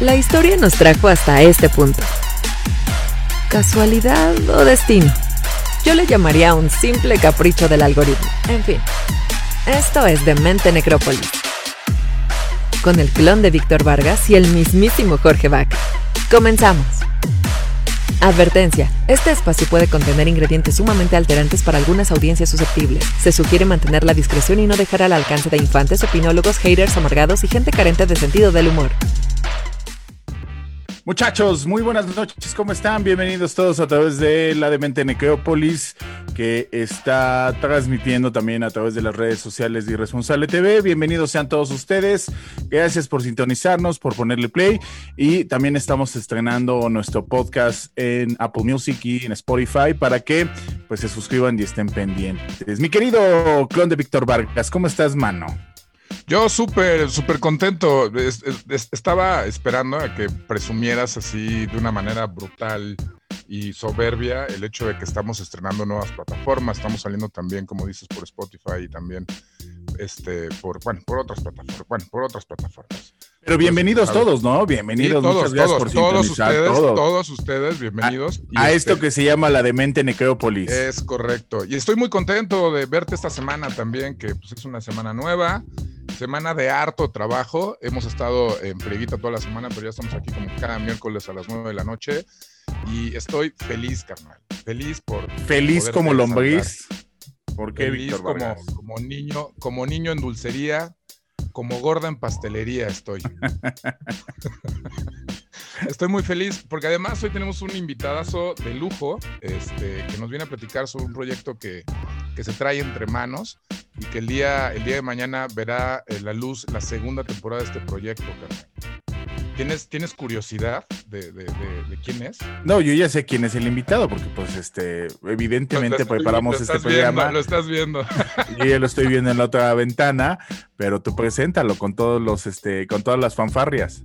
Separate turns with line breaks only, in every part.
La historia nos trajo hasta este punto. ¿Casualidad o destino? Yo le llamaría un simple capricho del algoritmo. En fin, esto es Demente Necrópolis. Con el clon de Víctor Vargas y el mismísimo Jorge Bach. Comenzamos. Advertencia. Este espacio puede contener ingredientes sumamente alterantes para algunas audiencias susceptibles. Se sugiere mantener la discreción y no dejar al alcance de infantes, opinólogos, haters amargados y gente carente de sentido del humor.
Muchachos, muy buenas noches, ¿cómo están? Bienvenidos todos a través de la Demente Necrópolis, que está transmitiendo también a través de las redes sociales de Irresponsable TV. Bienvenidos sean todos ustedes. Gracias por sintonizarnos, por ponerle play. Y también estamos estrenando nuestro podcast en Apple Music y en Spotify para que pues se suscriban y estén pendientes. Mi querido clon de Víctor Vargas, ¿cómo estás, mano?
Yo súper, súper contento. estaba esperando a que presumieras así de una manera brutal y soberbia el hecho de que estamos estrenando nuevas plataformas. Estamos saliendo también, como dices, por Spotify y también este, por, bueno, por otras plataformas. Bueno, por otras plataformas.
Pero bienvenidos todos, ¿no? Bienvenidos,
todos, muchas gracias por todos ustedes, todos ustedes, bienvenidos.
A, esto este que se llama la demente necrópolis.
Es correcto. Y estoy muy contento de verte esta semana también, que pues, es una semana nueva semana de harto trabajo. Hemos estado en Frieguita toda la semana, pero ya estamos aquí como cada miércoles a las 9 de la noche. Y estoy feliz, carnal. Feliz por.
Feliz como lombriz.
¿Por qué, Víctor como, como niño, como niño en dulcería, como gorda en pastelería estoy. Estoy muy feliz porque además hoy tenemos un invitadazo de lujo este, que nos viene a platicar sobre un proyecto que, que se trae entre manos y que el día, el día de mañana verá eh, la luz la segunda temporada de este proyecto, ¿Tienes, ¿Tienes curiosidad de, de, de, quién es?
No, yo ya sé quién es el invitado, porque pues este, evidentemente preparamos este programa.
lo estás viendo.
Yo ya lo estoy viendo en la otra ventana, pero tú preséntalo con todos los, este, con todas las fanfarrias.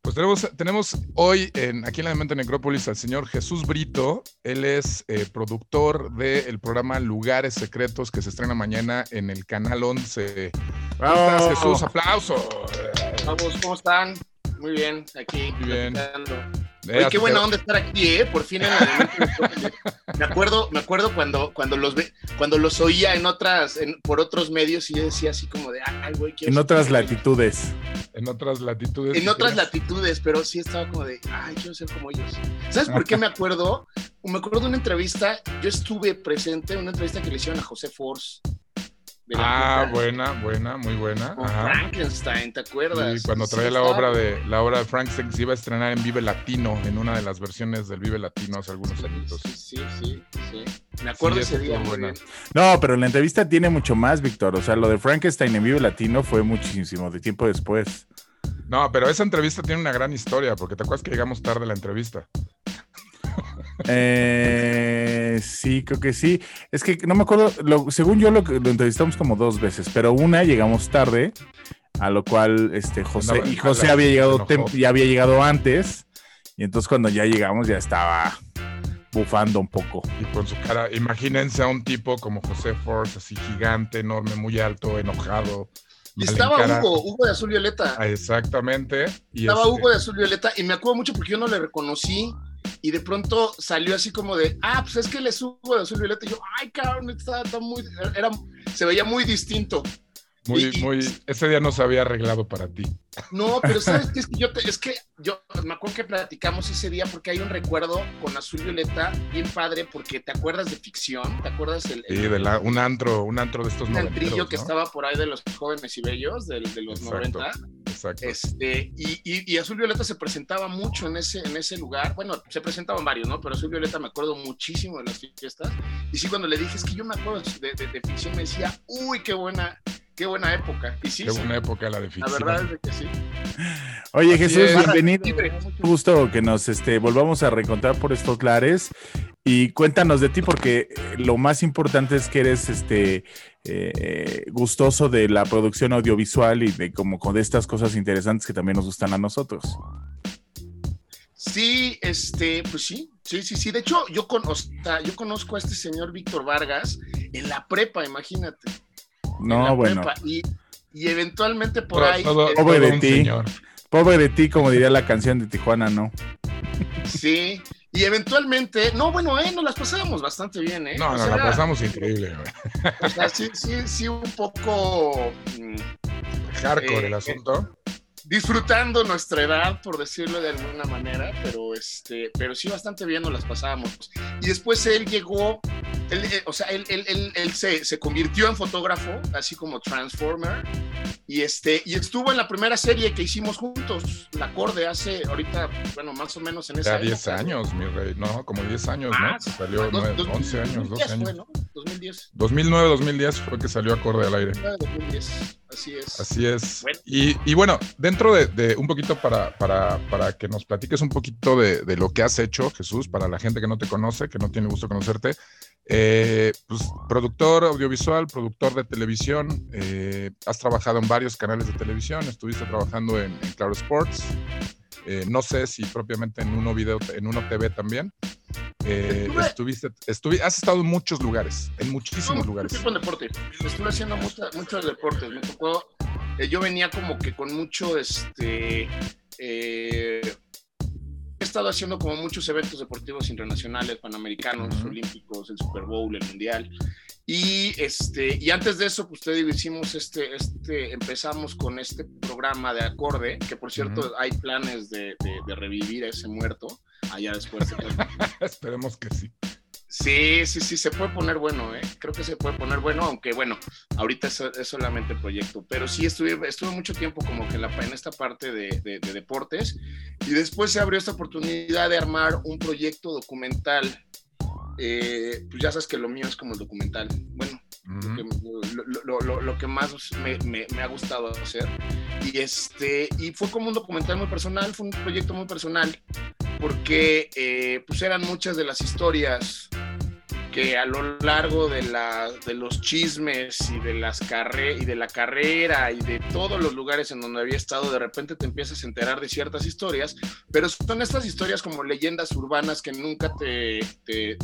Pues tenemos, tenemos hoy en, aquí en la Mente Necrópolis al señor Jesús Brito. Él es eh, productor del programa Lugares Secretos que se estrena mañana en el canal 11.
¿Cómo estás, Jesús? Aplauso. Vamos, ¿cómo están? Muy bien, aquí. Muy bien. Oye, qué buena onda estar aquí, ¿eh? Por fin en la Me acuerdo, me acuerdo cuando, cuando, los, ve, cuando los oía en otras, por otros medios y yo decía así como de, ay, güey,
En otras latitudes.
En otras latitudes.
En otras latitudes, pero sí estaba como de, ay, quiero ser como ellos. ¿Sabes por qué me acuerdo? Me acuerdo de una entrevista, yo estuve presente en una entrevista que le hicieron a José Force
Ah, buena, buena, muy buena.
Frankenstein, ¿te acuerdas?
Sí, cuando traía la obra de la obra de Frankenstein que se iba a estrenar en Vive Latino, en una de las versiones del Vive Latino hace algunos años.
Sí, sí, sí. Me acuerdo ese día. Buena.
No, pero la entrevista tiene mucho más, Víctor. O sea, lo de Frankenstein en Vive Latino fue muchísimo de tiempo después.
No, pero esa entrevista tiene una gran historia, porque te acuerdas que llegamos tarde a la entrevista.
Eh, sí, creo que sí. Es que no me acuerdo, según yo lo, lo entrevistamos como dos veces, pero una llegamos tarde, a lo cual este José y José había llegado ya había llegado antes y entonces cuando ya llegamos ya estaba bufando un poco.
Y con su cara, imagínense a un tipo como José Force, así gigante, enorme, muy alto, enojado.
Y estaba Hugo, Hugo de Azul Violeta.
Ah, exactamente.
estaba este Hugo de Azul Violeta y me acuerdo mucho porque yo no le reconocí y de pronto salió así como de, ah, pues es que le subo de azul violeta. Y yo, ay, cabrón, está, muy, era, se veía muy distinto.
Muy, muy, ese día no se había arreglado para ti.
No, pero sabes que es que yo, es que yo me acuerdo que platicamos ese día porque hay un recuerdo con Azul Violeta bien padre porque te acuerdas de ficción, te acuerdas el,
sí, de la, un antro, un antro de estos
un antrillo que estaba por ahí de los jóvenes y bellos de, de los 90. Exacto. Este, y, y, y, Azul Violeta se presentaba mucho en ese, en ese lugar. Bueno, se presentaban varios, ¿no? Pero Azul Violeta me acuerdo muchísimo de las fiestas. Y sí, cuando le dije, es que yo me acuerdo de, de, de ficción, me decía, uy, qué buena, Qué buena época. Y sí,
Qué buena época la de ficción.
La verdad es que sí.
Oye, Jesús, bienvenido. Mucho gusto que nos este, volvamos a reencontrar por estos lares. Y cuéntanos de ti, porque lo más importante es que eres este eh, gustoso de la producción audiovisual y de como con estas cosas interesantes que también nos gustan a nosotros.
Sí, este, pues sí, sí, sí, sí. De hecho, yo, con, yo conozco a este señor Víctor Vargas en la prepa, imagínate.
No, bueno.
Y, y, eventualmente por ahí.
Todo, todo un señor.
Pobre de ti, como diría la canción de Tijuana, ¿no?
Sí, y eventualmente, no, bueno, eh, nos las pasamos bastante bien, ¿eh?
No, nos la pasamos increíble,
O sea, sí, sí, sí, un poco.
Mm, Hardcore el eh, asunto
disfrutando nuestra edad, por decirlo de alguna manera, pero, este, pero sí bastante bien nos las pasábamos. Y después él llegó, él, eh, o sea, él, él, él, se, se, convirtió en fotógrafo, así como Transformer, y, este, y estuvo en la primera serie que hicimos juntos, La Acorde, hace ahorita, bueno, más o menos en esa
Ya 10 años, mi rey, no, como 10 años, ¿no? Salió 11 años, 12 años. Fue, ¿no? 2010. 2009, 2010 fue que salió Acorde al aire.
2010. Así es.
Así es. Y, y, bueno, dentro de, de un poquito para, para, para, que nos platiques un poquito de, de, lo que has hecho, Jesús, para la gente que no te conoce, que no tiene gusto conocerte, eh, pues, productor audiovisual, productor de televisión, eh, has trabajado en varios canales de televisión, estuviste trabajando en, Claro Sports, eh, no sé si propiamente en uno video, en uno TV también. Estuviste, has estado en muchos lugares, en muchísimos lugares.
Tipo deporte. Estuve haciendo muchos deportes. Me tocó, yo venía como que con mucho, este, he estado haciendo como muchos eventos deportivos internacionales, panamericanos, olímpicos, el Super Bowl, el Mundial. Y, este, y antes de eso, pues te digo, hicimos este, este, empezamos con este programa de acorde, que por cierto hay planes de, de, revivir a ese muerto allá después.
Esperemos que sí.
Sí, sí, sí, se puede poner bueno, ¿eh? Creo que se puede poner bueno, aunque bueno, ahorita es, solamente proyecto, pero sí estuve, estuve mucho tiempo como que en, la, en esta parte de, de, deportes y después se abrió esta oportunidad de armar un proyecto documental. Eh, pues ya sabes que lo mío es como el documental. Bueno, lo, lo, lo, que más me, me, me, ha gustado hacer. Y, este, y fue como un documental muy personal, fue un proyecto muy personal, porque eh, pues eran muchas de las historias que a lo largo de, la, de los chismes y de, las carre y de la carrera y de todos los lugares en donde había estado, de repente te empiezas a enterar de ciertas historias, pero son estas historias como leyendas urbanas que nunca te, eh,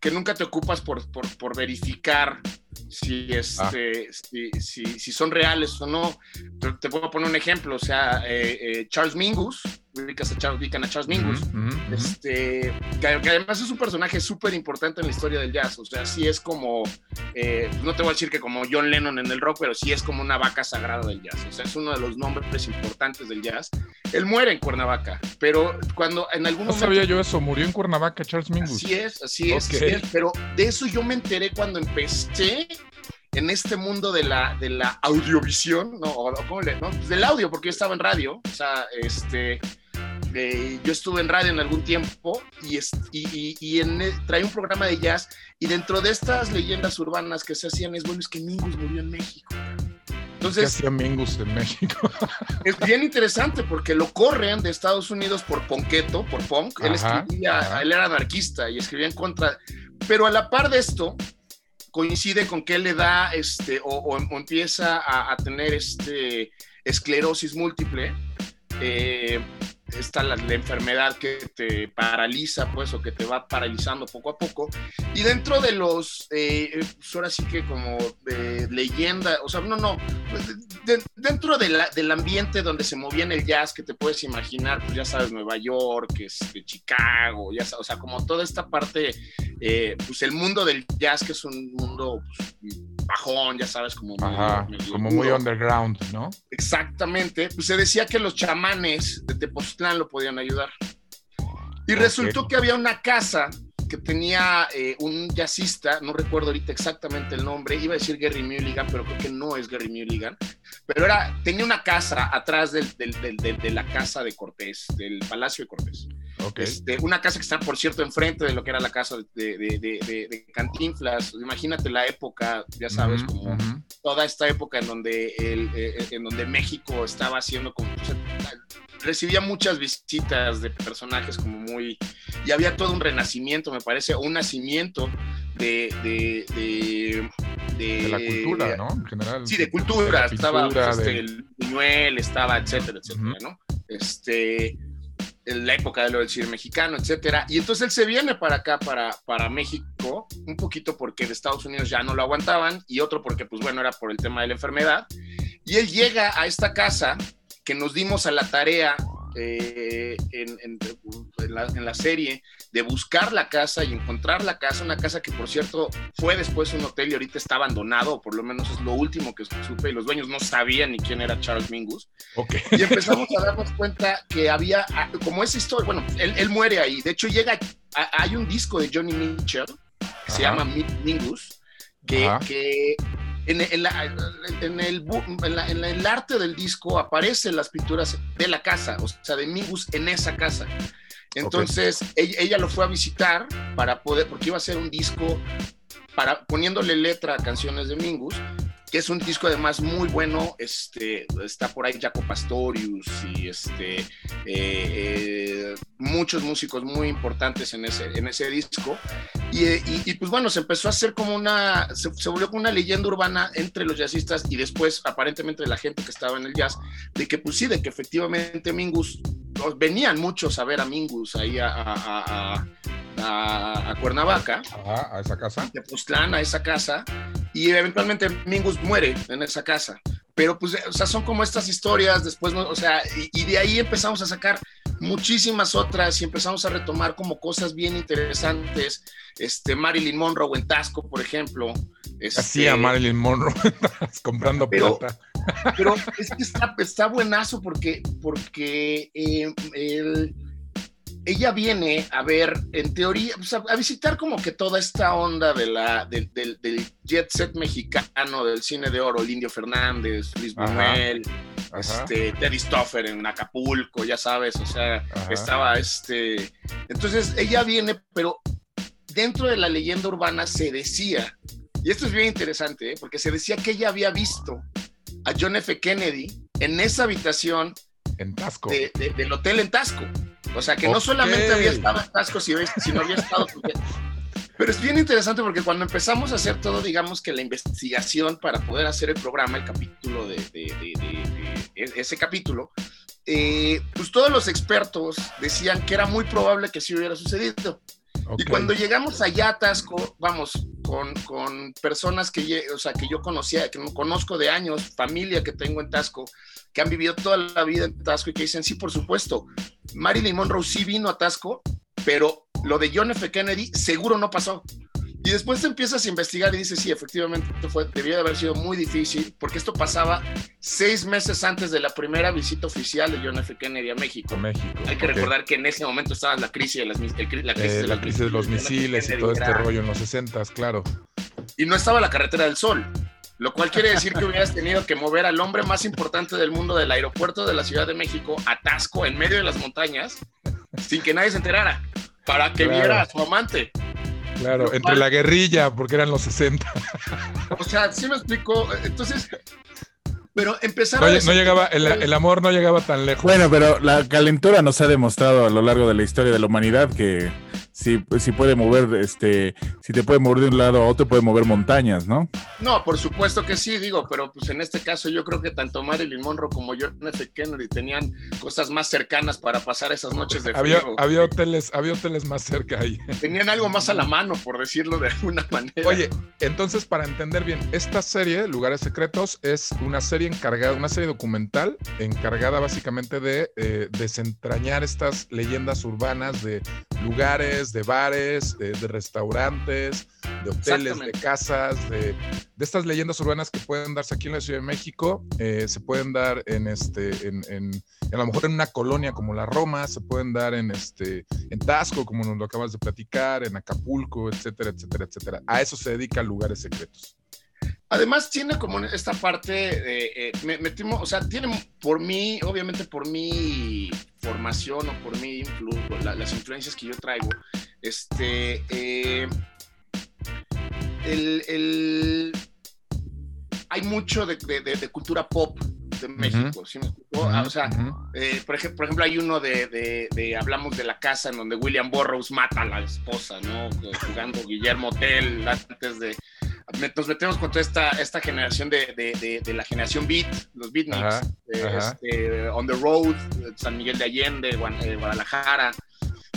que nunca te ocupas por, por, por verificar si, este, ah. si, si, son reales o no. Te, puedo poner un ejemplo, o sea, eh, eh, Charles Mingus, ubicas a Charles, a Charles Mingus, este, que, además es un personaje súper importante en la historia del jazz, o sea, sí es como, eh, no te voy a decir que como John Lennon en el rock, pero sí es como una vaca sagrada del jazz, o sea, es uno de los nombres importantes del jazz. Él muere en Cuernavaca, pero cuando en algún
momento... No sabía yo eso, murió en Cuernavaca Charles Mingus.
Así es, así es, así es, pero de eso yo me enteré cuando empecé en este mundo de la, de la audiovisión, ¿no? ¿cómo le, no? Pues del audio, porque yo estaba en radio, o sea, este, eh, yo estuve en radio en algún tiempo y, y, y en, traía un programa de jazz y dentro de estas leyendas urbanas que se hacían es, bueno, es que Mingus murió en México.
Entonces, ¿Qué hacía Mingus en México?
es bien interesante porque lo corren de Estados Unidos por Ponqueto, por Punk. Él escribía, él era anarquista y escribía en contra. Pero a la par de esto, coincide con que él le da, este, o, empieza a, tener este, esclerosis múltiple. Eh, está la, enfermedad que te paraliza, pues, o que te va paralizando poco a poco. Y dentro de los, eh, pues ahora sí que como de leyenda, o sea, no, no, dentro de la, del ambiente donde se movía en el jazz, que te puedes imaginar, pues ya sabes, Nueva York, este, Chicago, ya sabes, o sea, como toda esta parte, eh, pues el mundo del jazz, que es un mundo pues, bajón, ya sabes, como,
muy, como muy underground, ¿no?
Exactamente, pues se decía que los chamanes de Tepoztlán lo podían ayudar. Y resultó que había una casa que tenía eh, un jazzista, no recuerdo ahorita exactamente el nombre, iba a decir Gary Mulligan, pero creo que no es Gary Mulligan, pero era, tenía una casa atrás del, de la casa de Cortés, del Palacio de Cortés. Este, una casa que está, por cierto, enfrente de lo que era la casa de, de, Cantinflas. Imagínate la época, ya sabes, como toda esta época en donde, el, eh, en donde México estaba haciendo como... recibía muchas visitas de personajes como muy... Y había todo un renacimiento, me parece, un nacimiento de, de,
de, la cultura, ¿no? En general.
Sí, de cultura. estaba este, el Buñuel, estaba, etcétera, etcétera, ¿no? Este, en la época de lo del cine mexicano, etcétera. Y entonces él se viene para acá, para, para México, un poquito porque de Estados Unidos ya no lo aguantaban y otro porque, pues bueno, era por el tema de la enfermedad. Y él llega a esta casa que nos dimos a la tarea eh, en, la, serie de buscar la casa y encontrar la casa, una casa que por cierto fue después un hotel y ahorita está abandonado, o por lo menos es lo último que supe, y los dueños no sabían ni quién era Charles Mingus. Y empezamos a darnos cuenta que había, ah, como esa historia, bueno, él, muere ahí, de hecho llega, hay un disco de Johnny Mitchell que se llama Mingus, que, que en, el, en, el, arte del disco aparecen las pinturas de la casa, o sea, de Mingus en esa casa. Entonces, ella, lo fue a visitar para poder, porque iba a ser un disco para poniéndole letra a canciones de Mingus que es un disco además muy bueno, este, está por ahí Jaco Pastorius y este, eh, eh, muchos músicos muy importantes en ese, en ese disco. Y, pues bueno, se empezó a hacer como una, se, volvió como una leyenda urbana entre los jazzistas y después aparentemente la gente que estaba en el jazz, de que pues sí, de que efectivamente Mingus, venían muchos a ver a Mingus ahí a a, Cuernavaca.
a esa casa.
De Postlán a esa casa. Y eventualmente Mingus muere en esa casa. Pero pues, o sea, son como estas historias, después, o sea, y, de ahí empezamos a sacar muchísimas otras y empezamos a retomar como cosas bien interesantes. Este, Marilyn Monroe en Tasco, por ejemplo.
Este, Hacía Marilyn Monroe comprando plata.
Pero es que está, está buenazo porque, porque eh, el ella viene a ver, en teoría, pues, a, visitar como que toda esta onda de la, del, jet set mexicano, del cine de oro, el Indio Fernández, Luis Buñuel, este, Teddy Stoffer en Acapulco, ya sabes, o sea, estaba este... Entonces ella viene, pero dentro de la leyenda urbana se decía, y esto es bien interesante, ¿eh? porque se decía que ella había visto a John F. Kennedy en esa habitación
en Tasco.
del hotel en Tasco. O sea, que no solamente había estado en Tasco, sino había estado... Pero es bien interesante porque cuando empezamos a hacer todo, digamos que la investigación para poder hacer el programa, el capítulo de, ese capítulo, eh, pues todos los expertos decían que era muy probable que sí hubiera sucedido. Y cuando llegamos allá a Tasco, vamos, con, con, personas que, o sea, que yo conocía, que no conozco de años, familia que tengo en Tasco, que han vivido toda la vida en Tasco y que dicen, sí, por supuesto, Marilyn Monroe sí vino a Tasco, pero lo de John F. Kennedy seguro no pasó. Y después te empiezas a investigar y dices, sí, efectivamente fue, debió de haber sido muy difícil, porque esto pasaba seis meses antes de la primera visita oficial de John F. Kennedy a México.
México
Hay que recordar que en ese momento estaba la crisis de, las, la
crisis, de, la crisis de los misiles y todo este rollo en los 60, claro.
Y no estaba la carretera del sol. Lo cual quiere decir que hubieras tenido que mover al hombre más importante del mundo del aeropuerto de la Ciudad de México a Tasco en medio de las montañas sin que nadie se enterara para que viera a su amante.
Claro, entre la guerrilla, porque eran los 60.
O sea, sí me explico. Entonces, pero empezar
no, no llegaba, el, el, amor no llegaba tan lejos.
Bueno, pero la calentura nos ha demostrado a lo largo de la historia de la humanidad que si, si puede mover, este, si te puede mover de un lado a otro, puede mover montañas, ¿no?
No, por supuesto que sí, digo, pero pues en este caso yo creo que tanto Marilyn Monroe como John F. Kennedy tenían cosas más cercanas para pasar esas noches de
frío. Había, había hoteles, había hoteles más cerca ahí.
Tenían algo más a la mano, por decirlo de alguna manera.
Oye, entonces para entender bien, esta serie, Lugares Secretos, es una serie encargada, una serie documental encargada básicamente de eh, desentrañar estas leyendas urbanas de lugares de bares, de, restaurantes, de hoteles, de casas, de, estas leyendas urbanas que pueden darse aquí en la Ciudad de México, eh, se pueden dar en este, en, en, a lo mejor en una colonia como la Roma, se pueden dar en este, en Tasco, como nos lo acabas de platicar, en Acapulco, etcétera, etcétera, etcétera. A eso se dedica Lugares Secretos.
Además tiene como esta parte de, eh, me, o sea, tiene por mí, obviamente por mi formación o por mi las influencias que yo traigo, este, eh, el, hay mucho de, cultura pop de México, ¿sí me ah, o sea, eh, por, ejemplo, por ejemplo, hay uno de, de, hablamos de la casa en donde William Burroughs mata a la esposa, ¿no? Jugando Guillermo Tell antes de, nos metemos con toda esta, esta generación de, de, la generación Beat, los Beatniks, este, On the Road, San Miguel de Allende, eh, Guadalajara.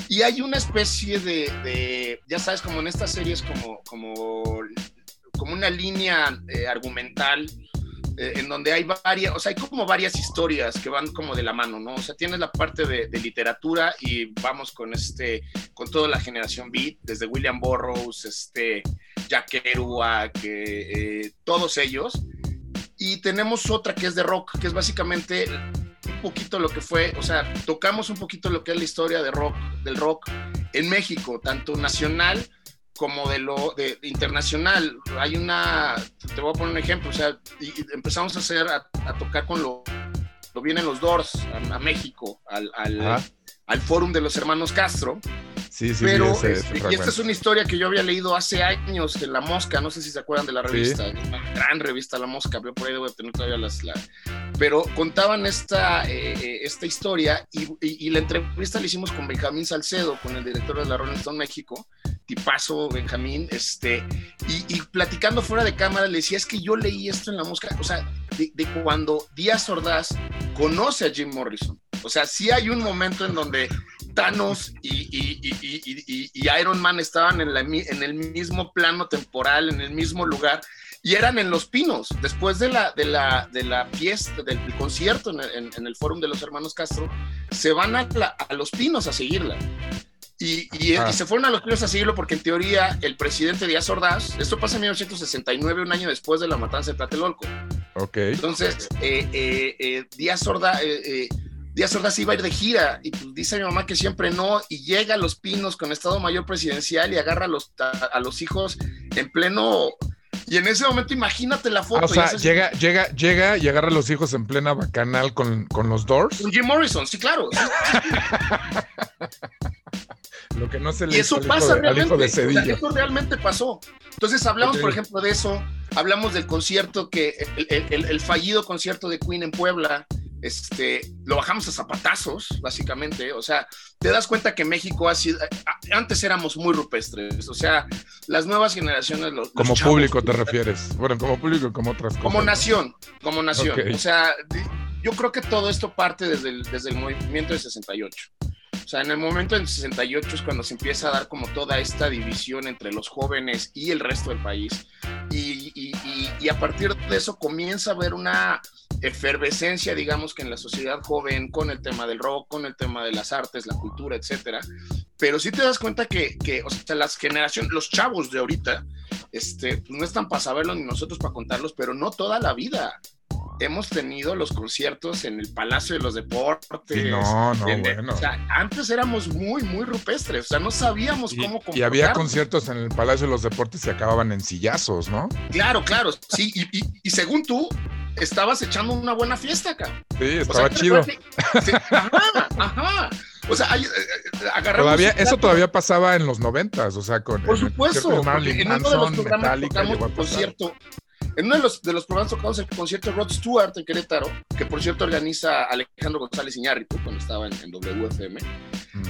Y hay una especie de, ya sabes, como en estas series, como, como, como una línea eh, argumental eh, en donde hay varias, o sea, hay como varias historias que van como de la mano, ¿no? O sea, tienes la parte de, literatura y vamos con este, con toda la generación beat, desde William Burroughs, este, Jack Kerouac, eh, todos ellos. Y tenemos otra que es de rock, que es básicamente un poquito lo que fue, o sea, tocamos un poquito lo que es la historia de rock, del rock en México, tanto nacional como de lo de, internacional. Hay una, te voy a poner un ejemplo, o sea, empezamos a hacer, a, tocar con lo, lo vienen los Doors a, México, al, al, al Fórum de los Hermanos Castro.
Sí, sí,
Pero, sí, este, y esta es una historia que yo había leído hace años de La Mosca, no sé si se acuerdan de la revista, una gran revista La Mosca, pero por ahí debo tener todavía las... La... Pero contaban esta, eh, eh, esta historia y, y, la entrevista la hicimos con Benjamín Salcedo, con el director de la Rolling Stone México, tipazo Benjamín, este, y, platicando fuera de cámara le decía, es que yo leí esto en La Mosca, o sea, de, de cuando Díaz Ordaz conoce a Jim Morrison. O sea, sí hay un momento en donde Thanos y, Iron Man estaban en, el mismo plano temporal, en el mismo lugar, y eran en Los Pinos. Después de la, de la, de la fiesta, del, concierto en el, Fórum de los Hermanos Castro, se van a, Los Pinos a seguirla. Y, ah. se fueron a los Pinos a seguirlo porque en teoría el presidente Díaz Ordaz, esto pasa en 1969, un año después de la matanza de Tlatelolco.
Ok.
Entonces, eh, eh, eh, Díaz Ordaz Díaz Ordaz iba a ir de gira y pues dice mi mamá que siempre no y llega a Los Pinos con Estado Mayor Presidencial y agarra a los, a, los hijos en pleno... Y en ese momento imagínate la foto.
o sea, llega, llega, llega y agarra a los hijos en plena bacanal con, con los Doors.
Con Jim Morrison, sí, claro.
Lo que no se le
Y eso pasa realmente. eso realmente pasó. Entonces hablamos, por ejemplo, de eso. Hablamos del concierto que, el, el, fallido concierto de Queen en Puebla, este, lo bajamos a zapatazos, básicamente. O sea, te das cuenta que México ha sido, antes éramos muy rupestres, o sea, las nuevas generaciones... Los,
como público te refieres, bueno, como público, como otras cosas.
Como nación, como nación. O sea, yo creo que todo esto parte desde el, desde el movimiento de 68. O sea, en el momento del 68 es cuando se empieza a dar como toda esta división entre los jóvenes y el resto del país. Y, y, y, a partir de eso comienza a haber una efervescencia, digamos que en la sociedad joven, con el tema del rock, con el tema de las artes, la cultura, etcétera. Pero sí te das cuenta que, o sea, las generaciones, los chavos de ahorita, este, pues no están para saberlo ni nosotros para contarlos, pero no toda la vida hemos tenido los conciertos en el Palacio de los Deportes.
no, no, bueno.
O sea, antes éramos muy, muy rupestres, o sea, no sabíamos cómo
Y había conciertos en el Palacio de los Deportes y acababan en sillazos, ¿no?
Claro, claro, sí, y, según tú, estabas echando una buena fiesta acá.
Sí, estaba chido.
ajá, ajá. O sea, hay, eh, eh,
todavía, eso todavía pasaba en los noventas, o sea, con
Por supuesto, en uno de los programas tocamos concierto en uno de los, de los programas tocados el concierto de Rod Stewart en Querétaro, que por cierto organiza Alejandro González Iñárritu cuando estaba en, WFM.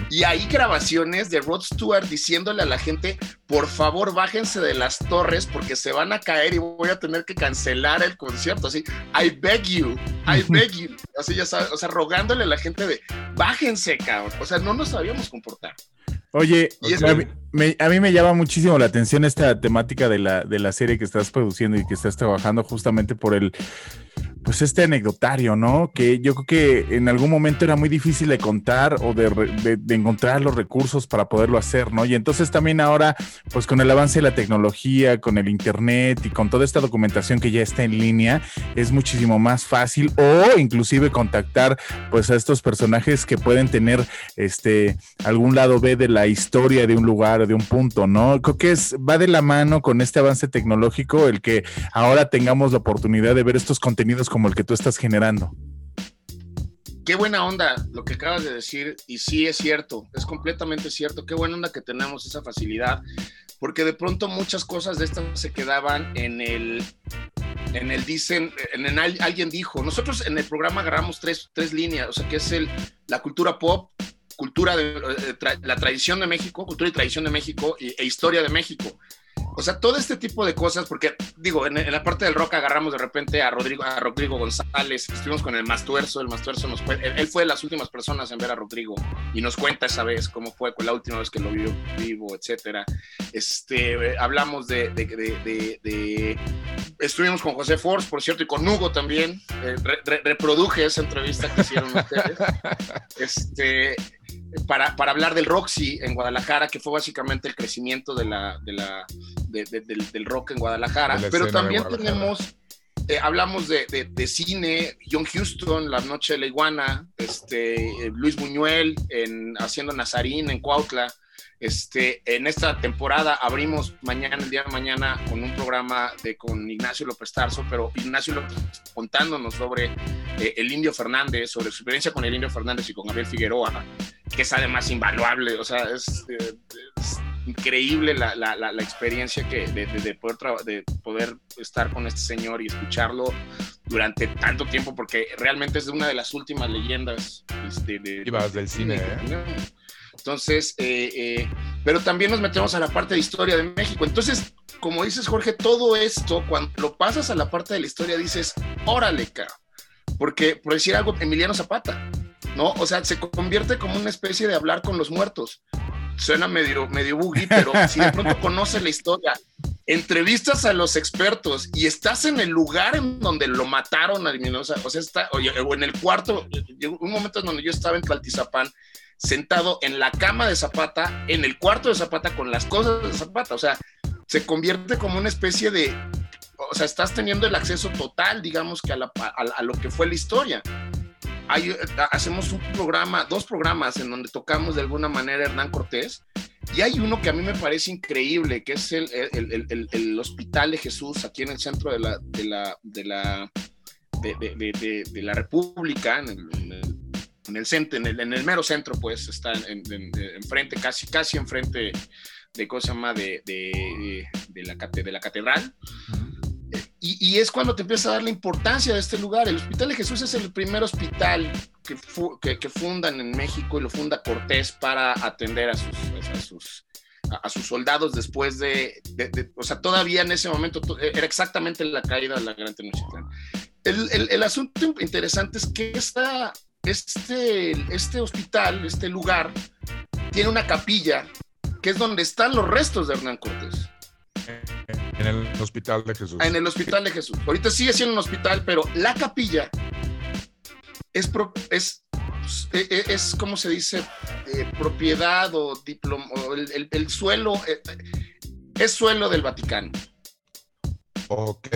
Y hay grabaciones de Rod Stewart diciéndole a la gente, por favor bájense de las torres porque se van a caer y voy a tener que cancelar el concierto. Así, I beg you, I beg you. Así ya sabes, o sea, rogándole a la gente de, bájense, cabrón. O sea, no nos sabíamos comportar.
Oye, a, mí, me, llama muchísimo la atención esta temática de la, de la serie que estás produciendo y que estás trabajando justamente por el, pues este anecdotario, ¿no? Que yo creo que en algún momento era muy difícil de contar o de, encontrar los recursos para poderlo hacer, ¿no? Y entonces también ahora, pues con el avance de la tecnología, con el Internet y con toda esta documentación que ya está en línea, es muchísimo más fácil o inclusive contactar pues a estos personajes que pueden tener este algún lado B de la historia de un lugar, de un punto, ¿no? Creo que es, va de la mano con este avance tecnológico el que ahora tengamos la oportunidad de ver estos contenidos como el que tú estás generando.
Qué buena onda lo que acabas de decir, y sí es cierto, es completamente cierto, qué buena onda que tenemos esa facilidad, porque de pronto muchas cosas de estas se quedaban en el, en el dicen, en el, alguien dijo, nosotros en el programa agarramos tres, tres líneas, o sea, que es el, la cultura pop, cultura de eh, la tradición de México, cultura y tradición de México e historia de México. O sea, todo este tipo de cosas, porque digo, en, la parte del rock agarramos de repente a Rodrigo, a Rodrigo González, estuvimos con el Mastuerzo, el Mastuerzo nos fue, él, fue de las últimas personas en ver a Rodrigo y nos cuenta esa vez cómo fue con la última vez que lo vio vivo, etcétera. Este, hablamos de, de, estuvimos con José Force, por cierto, y con Hugo también, eh, reproduje esa entrevista que hicieron ustedes. Este, para, para, hablar del Roxy en Guadalajara, que fue básicamente el crecimiento de la, de la, del, rock en Guadalajara. Pero también tenemos, eh, hablamos de, cine, John Houston, La Noche de la Iguana, este, Luis Buñuel en, haciendo Nazarín en Cuautla. Este, en esta temporada abrimos mañana, el día de mañana, con un programa de, con Ignacio López Tarso, pero Ignacio López contándonos sobre eh, el Indio Fernández, sobre su experiencia con el Indio Fernández y con Gabriel Figueroa, que es además invaluable, o sea, es, eh, increíble la, la, la, experiencia que de, de, poder de poder estar con este señor y escucharlo durante tanto tiempo, porque realmente es una de las últimas leyendas este, de,
del cine. ¿eh?
Entonces, eh, eh, pero también nos metemos a la parte de historia de México. Entonces, como dices, Jorge, todo esto, cuando lo pasas a la parte de la historia, dices, órale, cara. Porque, por decir algo, Emiliano Zapata, ¿no? O sea, se convierte como una especie de hablar con los muertos. Suena medio, medio buggy, pero si de pronto conoces la historia, entrevistas a los expertos y estás en el lugar en donde lo mataron a Emiliano o sea, está, o en el cuarto, un momento en donde yo estaba en Tlaltizapán sentado en la cama de Zapata, en el cuarto de Zapata, con las cosas de Zapata. O sea, se convierte como una especie de, o sea, estás teniendo el acceso total, digamos, que a, lo que fue la historia. hacemos un programa, dos programas en donde tocamos de alguna manera Hernán Cortés. Y hay uno que a mí me parece increíble, que es el, el, Hospital de Jesús, aquí en el centro de la, de la, de la, de, la República, en el, en el centro, en el, en el mero centro, pues, está enfrente, en, casi, casi enfrente de cosa llama de, de, de, la, de la catedral. Y, y, es cuando te empieza a dar la importancia de este lugar. El Hospital de Jesús es el primer hospital que, que, que fundan en México y lo funda Cortés para atender a sus, a sus, a sus soldados después de, de, o sea, todavía en ese momento era exactamente la caída de la Gran Tenochtitlán. El, el, el, asunto interesante es que esta, este, este hospital, este lugar, tiene una capilla que es donde están los restos de Hernán Cortés.
En el Hospital de Jesús.
En el Hospital de Jesús. Ahorita sigue siendo un hospital, pero la capilla es, es, e, e, es, como se dice, eh, propiedad o, diploma, el, suelo, eh, es suelo del Vaticano.
Ok.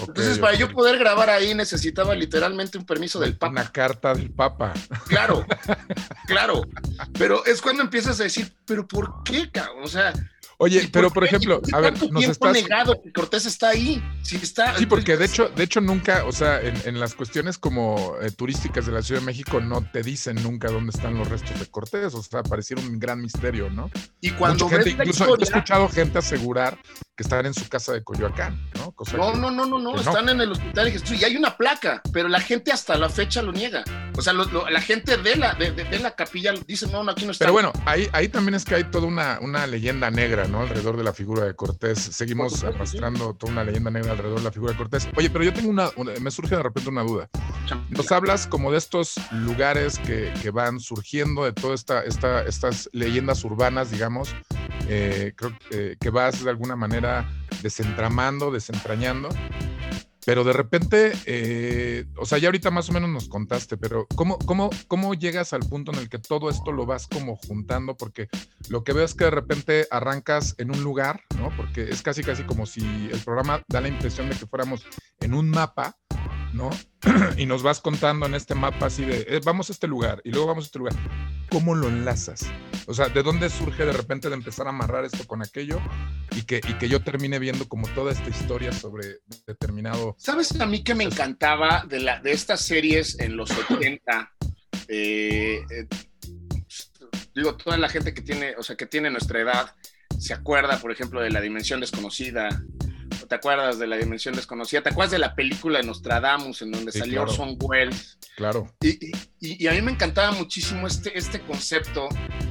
Entonces, para yo poder grabar ahí necesitaba literalmente un permiso del Papa.
Una carta del Papa.
Claro, claro. Pero es cuando empiezas a decir, ¿pero por qué, cabrón? O sea,
Oye, pero por ejemplo, a ver,
nos estás negado que Cortés está ahí. Sí, está.
Sí, porque de hecho, de hecho nunca, o sea, en, las cuestiones como eh, turísticas de la Ciudad de México no te dicen nunca dónde están los restos de Cortés, o sea, pareciera un gran misterio, ¿no?
Y cuando
gente, incluso he escuchado gente asegurar que están en su casa de Coyoacán, ¿no?
no, no, no, no, no, están en el hospital de Jesús y hay una placa, pero la gente hasta la fecha lo niega. O sea, la gente de la, de, la capilla dice, no, no, aquí no está.
Pero bueno, ahí, ahí también es que hay toda una, una leyenda negra, ¿no? Alrededor de la figura de Cortés. Seguimos arrastrando toda una leyenda negra alrededor de la figura de Cortés. Oye, pero yo tengo una, me surge de repente una duda. Nos hablas como de estos lugares que, que van surgiendo, de todas esta, esta, estas leyendas urbanas, digamos, eh, creo eh, que vas de alguna manera desentramando, desentrañando. Pero de repente, eh, o sea, ya ahorita más o menos nos contaste, pero ¿cómo, cómo, ¿cómo llegas al punto en el que todo esto lo vas como juntando? Porque lo que veo es que de repente arrancas en un lugar, ¿no? Porque es casi, casi como si el programa da la impresión de que fuéramos en un mapa, ¿no? y nos vas contando en este mapa así de, eh, vamos a este lugar y luego vamos a este lugar. ¿Cómo lo enlazas? O sea, ¿de dónde surge de repente de empezar a amarrar esto con aquello y que, yo termine viendo como toda esta historia sobre determinado...
¿Sabes a mí que me encantaba de estas series en los 80? Eh, eh, digo, toda la gente que tiene, o sea, que tiene nuestra edad, se acuerda, por ejemplo, de La Dimensión Desconocida, ¿Te acuerdas de la dimensión desconocida? ¿Te acuerdas de la película de Nostradamus en donde salió claro. Orson Welles?
Claro.
Y, y, a mí me encantaba muchísimo este, este concepto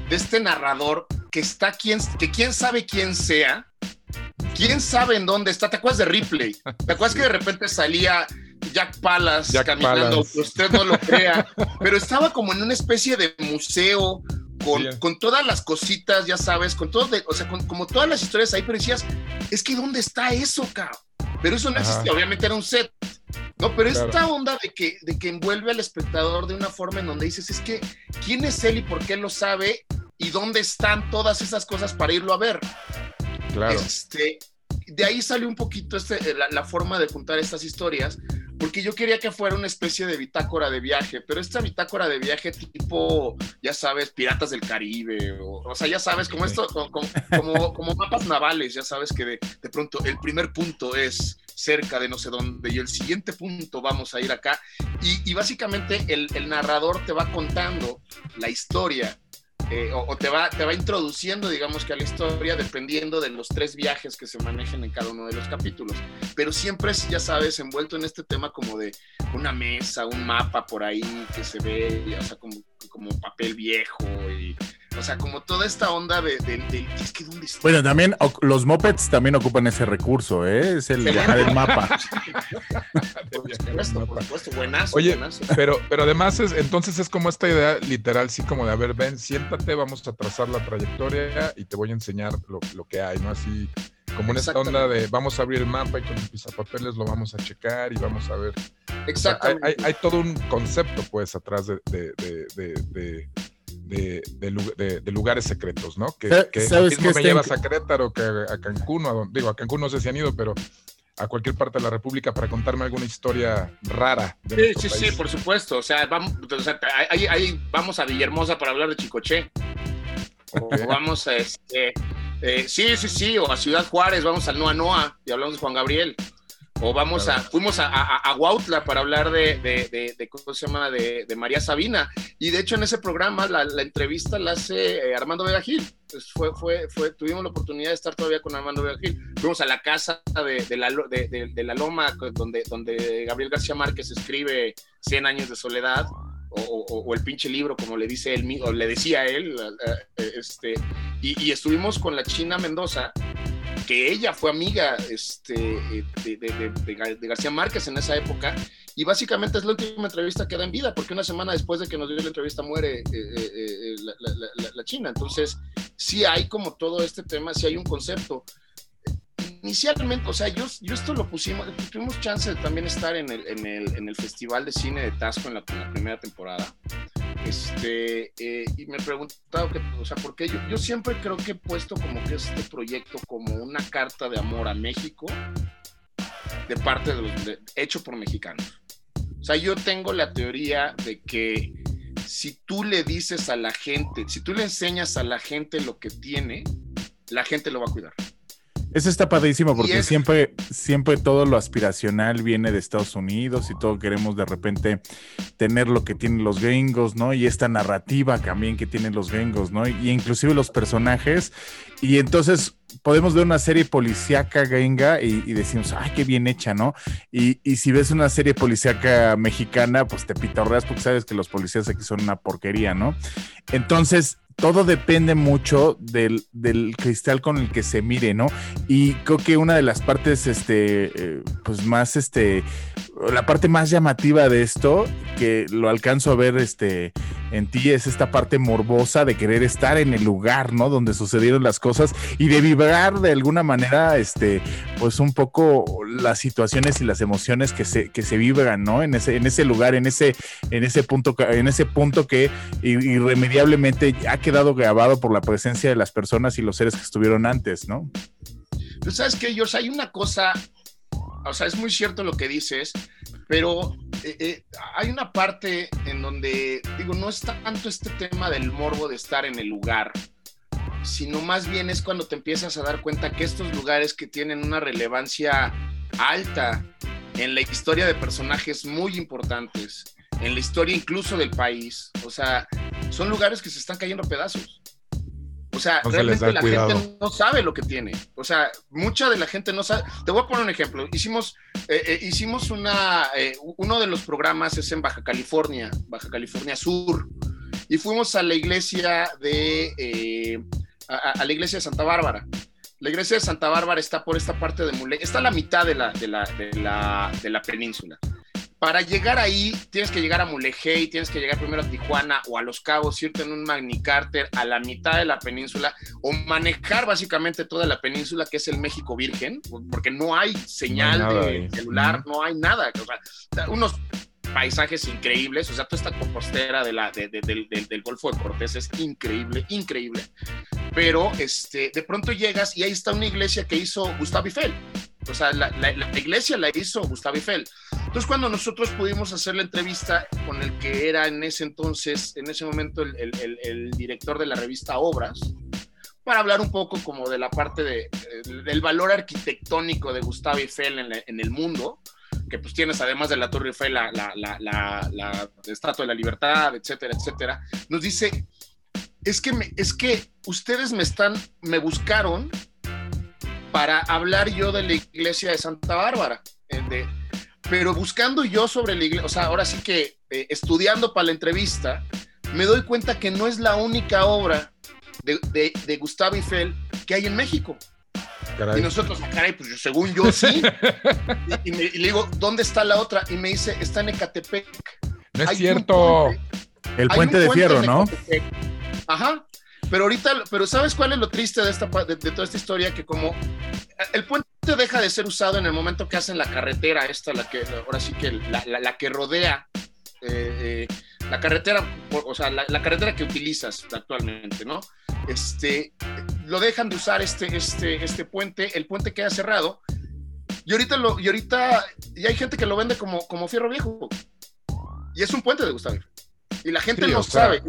de este narrador que está quien, que quién sabe quién sea, ¿quién sabe en dónde está? ¿Te acuerdas de Ripley? ¿Te acuerdas que de repente salía Jack Pallas caminando? Usted no lo crea, pero estaba como en una especie de museo con, todas las cositas, ya sabes, con todo, o sea, con, como todas las historias ahí, pero decías, es que ¿dónde está eso, cabrón? Pero eso no existía, obviamente era un set. No, pero esta onda de que, de que envuelve al espectador de una forma en donde dices, es que, ¿quién es él y por qué lo sabe? ¿Y dónde están todas esas cosas para irlo a ver?
Claro.
Este, de ahí salió un poquito este, la, forma de juntar estas historias, porque yo quería que fuera una especie de bitácora de viaje, pero esta bitácora de viaje tipo, ya sabes, Piratas del Caribe, o, sea, ya sabes, como esto, como, como, mapas navales, ya sabes que de, de, pronto el primer punto es cerca de no sé dónde y el siguiente punto vamos a ir acá, y, y básicamente el, el narrador te va contando la historia eh, o, te, va, te va introduciendo, digamos que a la historia, dependiendo de los tres viajes que se manejen en cada uno de los capítulos. Pero siempre ya sabes, envuelto en este tema como de una mesa, un mapa por ahí que se ve, o sea, como, como papel viejo o sea, como toda esta onda de, es que dónde está.
Bueno, también los mopeds también ocupan ese recurso, ¿eh? Es el viajar el mapa.
por supuesto, por supuesto, buenazo,
Oye, Pero, pero además es, entonces es como esta idea literal, sí, como de, a ver, ven, siéntate, vamos a trazar la trayectoria y te voy a enseñar lo, lo que hay, ¿no? Así como en esta onda de vamos a abrir el mapa y con el pisapapeles lo vamos a checar y vamos a ver.
Exacto.
hay, hay, todo un concepto, pues, atrás de, de de, lugares secretos, ¿no? Que, que ¿Sabes mismo me llevas a Querétaro que a Cancún, digo, a Cancún no sé si han ido, pero a cualquier parte de la República para contarme alguna historia rara.
sí, sí, sí, por supuesto. O sea, vamos, ahí, vamos a Villahermosa para hablar de Chicoche. O vamos a este. Eh, sí, sí, sí, o a Ciudad Juárez, vamos al Noa Noa y hablamos de Juan Gabriel. O vamos a, fuimos a, a, Huautla para hablar de, de, de, ¿cómo se llama? De, María Sabina. Y de hecho en ese programa la, la entrevista la hace eh, Armando Vega Gil. Pues fue, fue, fue, tuvimos la oportunidad de estar todavía con Armando Vega Gil. Fuimos a la casa de, la, de, la Loma, donde, donde Gabriel García Márquez escribe 100 años de soledad. O, o, el pinche libro, como le dice él, o le decía él, eh, eh, este, y, y estuvimos con la China Mendoza, que ella fue amiga este, eh, de, García Márquez en esa época, y básicamente es la última entrevista que da en vida, porque una semana después de que nos dio la entrevista muere eh, eh, la, China. Entonces, sí hay como todo este tema, sí hay un concepto. Inicialmente, o sea, yo, yo esto lo pusimos, tuvimos chance de también estar en el, en el, en el Festival de Cine de Tasco en la primera temporada. Este, eh, y me he preguntado, que, o sea, ¿por qué? Yo, yo siempre creo que he puesto como que este proyecto como una carta de amor a México de parte de los, hecho por mexicanos. O sea, yo tengo la teoría de que si tú le dices a la gente, si tú le enseñas a la gente lo que tiene, la gente lo va a cuidar.
Eso está padrísimo porque siempre, siempre todo lo aspiracional viene de Estados Unidos y todo queremos de repente tener lo que tienen los gringos, ¿no? Y esta narrativa también que tienen los gringos, ¿no? Y inclusive los personajes. Y entonces podemos ver una serie policíaca gringa y, decimos, ay, qué bien hecha, ¿no? Y, y, si ves una serie policíaca mexicana, pues te pitorreas porque sabes que los policías aquí son una porquería, ¿no? Entonces, todo depende mucho del, cristal con el que se mire, ¿no? Y creo que una de las partes, este, eh, pues más, este, la parte más llamativa de esto, que lo alcanzo a ver, este, en ti, es esta parte morbosa de querer estar en el lugar, ¿no? Donde sucedieron las cosas y de vibrar de alguna manera, este, pues un poco las situaciones y las emociones que se, que se vibran, ¿no? En ese, en ese lugar, en ese, en ese punto, en ese punto que irremediablemente ha quedado grabado por la presencia de las personas y los seres que estuvieron antes, ¿no?
Tú sabes que, George, hay una cosa, o sea, es muy cierto lo que dices, pero eh, eh, hay una parte en donde, digo, no es tanto este tema del morbo de estar en el lugar, sino más bien es cuando te empiezas a dar cuenta que estos lugares que tienen una relevancia alta en la historia de personajes muy importantes, en la historia incluso del país. O sea, son lugares que se están cayendo a pedazos. O sea, realmente la gente no sabe lo que tiene. O sea, mucha de la gente no sabe. Te voy a poner un ejemplo. Hicimos, eh, eh, hicimos una, eh, uno de los programas es en Baja California, Baja California Sur, y fuimos a la iglesia de, a, la iglesia de Santa Bárbara. La iglesia de Santa Bárbara está por esta parte de Mule, está a la mitad de la, de la, de la, de la península. Para llegar ahí, tienes que llegar a Mulegé, tienes que llegar primero a Tijuana o a Los Cabos, irte en un Magni Carter a la mitad de la península o manejar básicamente toda la península, que es el México Virgen, porque no hay señal de celular, no hay nada. O sea, unos paisajes increíbles, o sea, toda esta compostera de la, del, del, Golfo de Cortés es increíble, increíble. Pero este, de pronto llegas y ahí está una iglesia que hizo Gustavo Eiffel. O sea, la, iglesia la hizo Gustavo Eiffel. Entonces, cuando nosotros pudimos hacer la entrevista con el que era en ese entonces, en ese momento, el, director de la revista Obras, para hablar un poco como de la parte de, del valor arquitectónico de Gustavo Eiffel en, el mundo, que pues tienes además de la Torre Eiffel la, la, Estatua de la Libertad, etcétera, etcétera, nos dice, es que, es que ustedes me están, me buscaron para hablar yo de la iglesia de Santa Bárbara. Eh, pero buscando yo sobre la iglesia, o sea, ahora sí que eh, estudiando para la entrevista, me doy cuenta que no es la única obra de, de, Gustavo Eiffel que hay en México. Y nosotros, ah, caray, pues según yo sí. y, le digo, ¿dónde está la otra? Y me dice, está en Ecatepec.
No es cierto.
el puente de fierro, ¿no?
Ajá. Pero ahorita, pero ¿sabes cuál es lo triste de, esta, de, toda esta historia? Que como el puente deja de ser usado en el momento que hacen la carretera esta, la que ahora sí que la, la, que rodea eh, eh, la carretera, o sea, la, carretera que utilizas actualmente, ¿no? Este, lo dejan de usar este, este, este puente, el puente queda cerrado y ahorita, lo, y ahorita y hay gente que lo vende como, como fierro viejo y es un puente de Gustavo. Y la gente no sabe.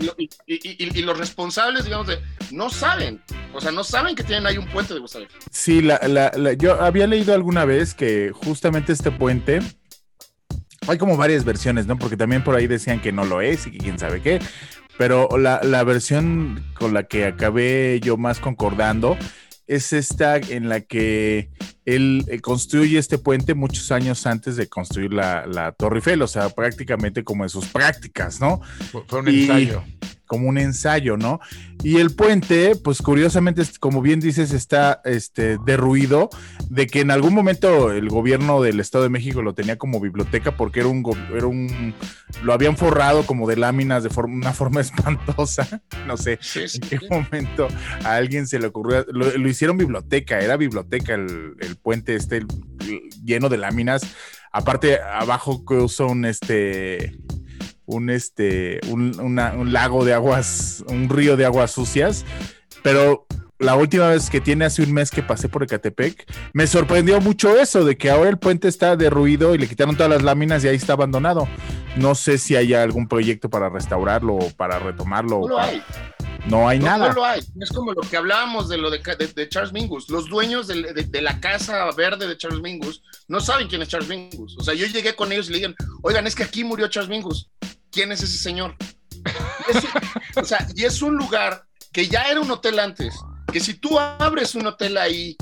Y, los responsables, digamos, de, no saben. O sea, no saben que tienen ahí un puente de Gustavo.
Sí, la, yo había leído alguna vez que justamente este puente. Hay como varias versiones, ¿no? Porque también por ahí decían que no lo es y que quién sabe qué. Pero la, la versión con la que acabé yo más concordando es esta en la que él eh, construye este puente muchos años antes de construir la, la Torre Eiffel, o sea, prácticamente como en sus prácticas, ¿no?
Fue un ensayo
como un ensayo, ¿no? Y el puente, pues curiosamente, como bien dices, está este, derruido, de que en algún momento el gobierno del Estado de México lo tenía como biblioteca porque era un, era un lo habían forrado como de láminas de forma, una forma espantosa, no sé en qué momento a alguien se le ocurrió, lo, hicieron biblioteca, era biblioteca el, el puente este lleno de láminas, aparte abajo que usa un este un, este, un, lago de aguas, un río de aguas sucias, pero la última vez que tiene hace un mes que pasé por Ecatepec, me sorprendió mucho eso, de que ahora el puente está derruido y le quitaron todas las láminas y ahí está abandonado. No sé si hay algún proyecto para restaurarlo o para retomarlo.
No hay.
No hay nada.
No lo hay. Es como lo que hablábamos de lo de, Charles Mingus. Los dueños de, la casa verde de Charles Mingus no saben quién es Charles Mingus. O sea, yo llegué con ellos y le dije, oigan, es que aquí murió Charles Mingus. ¿quién es ese señor? o sea, y es un lugar que ya era un hotel antes, que si tú abres un hotel ahí,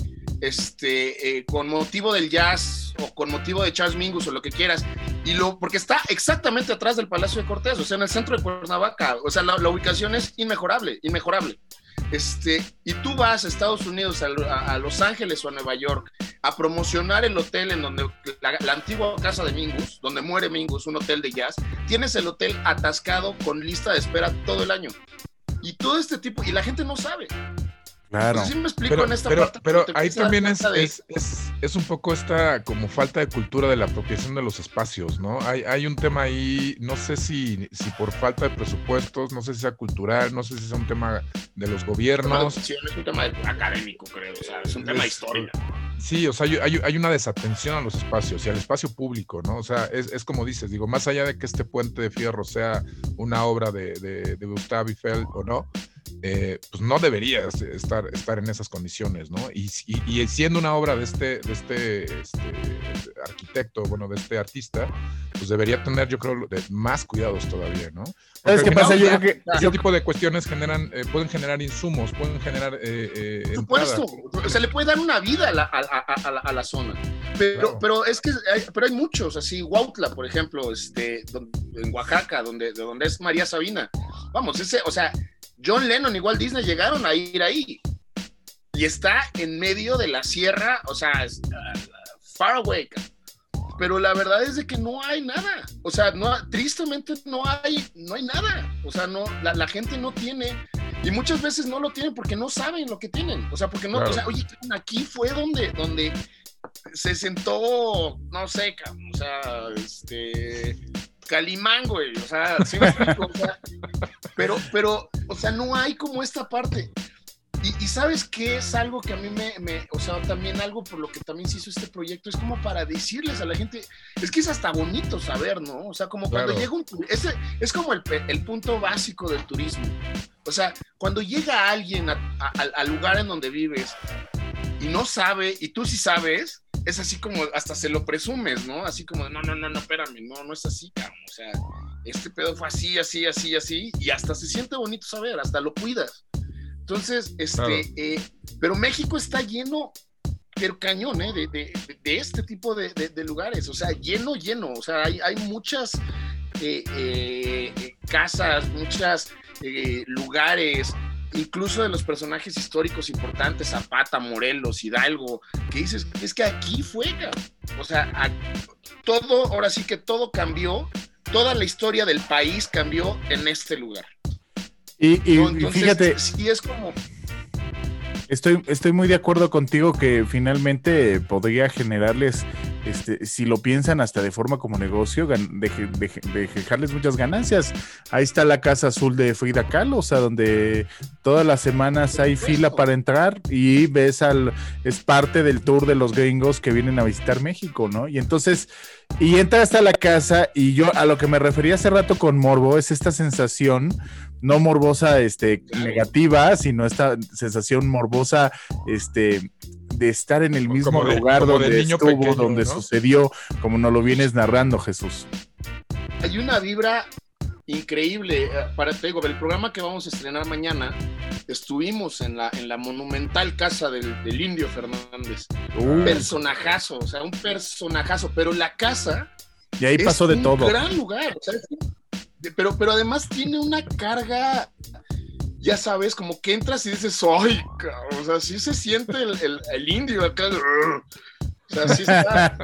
este, eh, con motivo del jazz o con motivo de Charles Mingus o lo que quieras, y lo, porque está exactamente atrás del Palacio de Cortés, o sea, en el centro de Cuernavaca, o sea, la, ubicación es inmejorable, inmejorable. Este, y tú vas a Estados Unidos, a, Los Ángeles o a Nueva York a promocionar el hotel en donde la, antigua casa de Mingus, donde muere Mingus, un hotel de jazz, tienes el hotel atascado con lista de espera todo el año. Y todo este tipo, y la gente no sabe.
Claro.
pero, ahí también es, es, un poco esta como falta de cultura de la apropiación de los espacios, ¿no? Hay, hay un tema ahí, no sé si, si por falta de presupuestos, no sé si sea cultural, no sé si sea un tema de los gobiernos.
Es un tema académico, creo, o sea, es un tema de historia.
Sí, o sea, hay, hay, una desatención a los espacios y al espacio público, ¿no? O sea, es, es, como dices, digo, más allá de que este puente de fierro sea una obra de, de, de Gustave Eiffel o no, eh, pues no debería estar, estar en esas condiciones, ¿no? Y, siendo una obra de este, de este, este, arquitecto, bueno, de este artista, pues debería tener, yo creo, más cuidados todavía, ¿no?
¿Sabes qué pasa? Yo creo que
ese tipo de cuestiones generan, eh, pueden generar insumos, pueden generar.
Eh, Por supuesto, o sea, le puede dar una vida a la, a, la, zona. Pero, pero es que hay, pero hay muchos, así, Huautla, por ejemplo, este, en Oaxaca, donde, de donde es María Sabina. Vamos, ese, o sea, John Lennon, igual Disney, llegaron a ir ahí. y está en medio de la sierra, o sea, uh, far away. Pero la verdad es de que no hay nada. O sea, no, tristemente no hay, no hay nada. O sea, no, la, gente no tiene y muchas veces no lo tienen porque no saben lo que tienen. O sea, porque no, o sea, oye, aquí fue donde, donde se sentó, no sé, o sea, este, Calimán, güey, o sea, ¿sí me explico? O sea, pero, pero, o sea, no hay como esta parte. Y, sabes qué es algo que a mí me, me, o sea, también algo por lo que también se hizo este proyecto, es como para decirles a la gente, es que es hasta bonito saber, ¿no? O sea, como cuando llega un, ese es como el, el, punto básico del turismo. O sea, cuando llega alguien al lugar en donde vives y no sabe, y tú sí sabes, es así como hasta se lo presumes, ¿no? Así como, no, no, no, no, espérame, no, no es así, cabrón. O sea, este pedo fue así, así, así, así, y hasta se siente bonito saber, hasta lo cuidas. Entonces, este, eh, pero México está lleno, pero cañón, ¿eh? De, de, de este tipo de, lugares, o sea, lleno, lleno, o sea, hay, hay muchas eh, eh, casas, muchos lugares, incluso de los personajes históricos importantes, Zapata, Morelos, Hidalgo, que dices, es que aquí fue, o sea, todo, ahora sí que todo cambió, toda la historia del país cambió en este lugar.
Y, fíjate.
Sí, es como.
Estoy, estoy muy de acuerdo contigo que finalmente podría generarles, este, si lo piensan hasta de forma como negocio, de, dejarles muchas ganancias. Ahí está la Casa Azul de Frida Kahlo, o sea, donde todas las semanas hay fila para entrar y ves al, es parte del tour de los gringos que vienen a visitar México, ¿no? Y entonces, y entra hasta la casa y yo a lo que me refería hace rato con Morbo es esta sensación no morbosa este, negativa, sino esta sensación morbosa este, de estar en el mismo lugar donde estuvo, donde sucedió, como nos lo vienes narrando, Jesús.
Hay una vibra increíble. Eh, para te digo, el programa que vamos a estrenar mañana, estuvimos en la, en la monumental casa del, del Indio Fernández. Un personajazo, o sea, un personajazo, pero la casa.
Y ahí pasó de todo.
Un gran lugar. O sea, pero, pero además tiene una carga, ya sabes, como que entras y dices, ¡ay! O sea, sí se siente el, el, indio acá. O sea, sí está,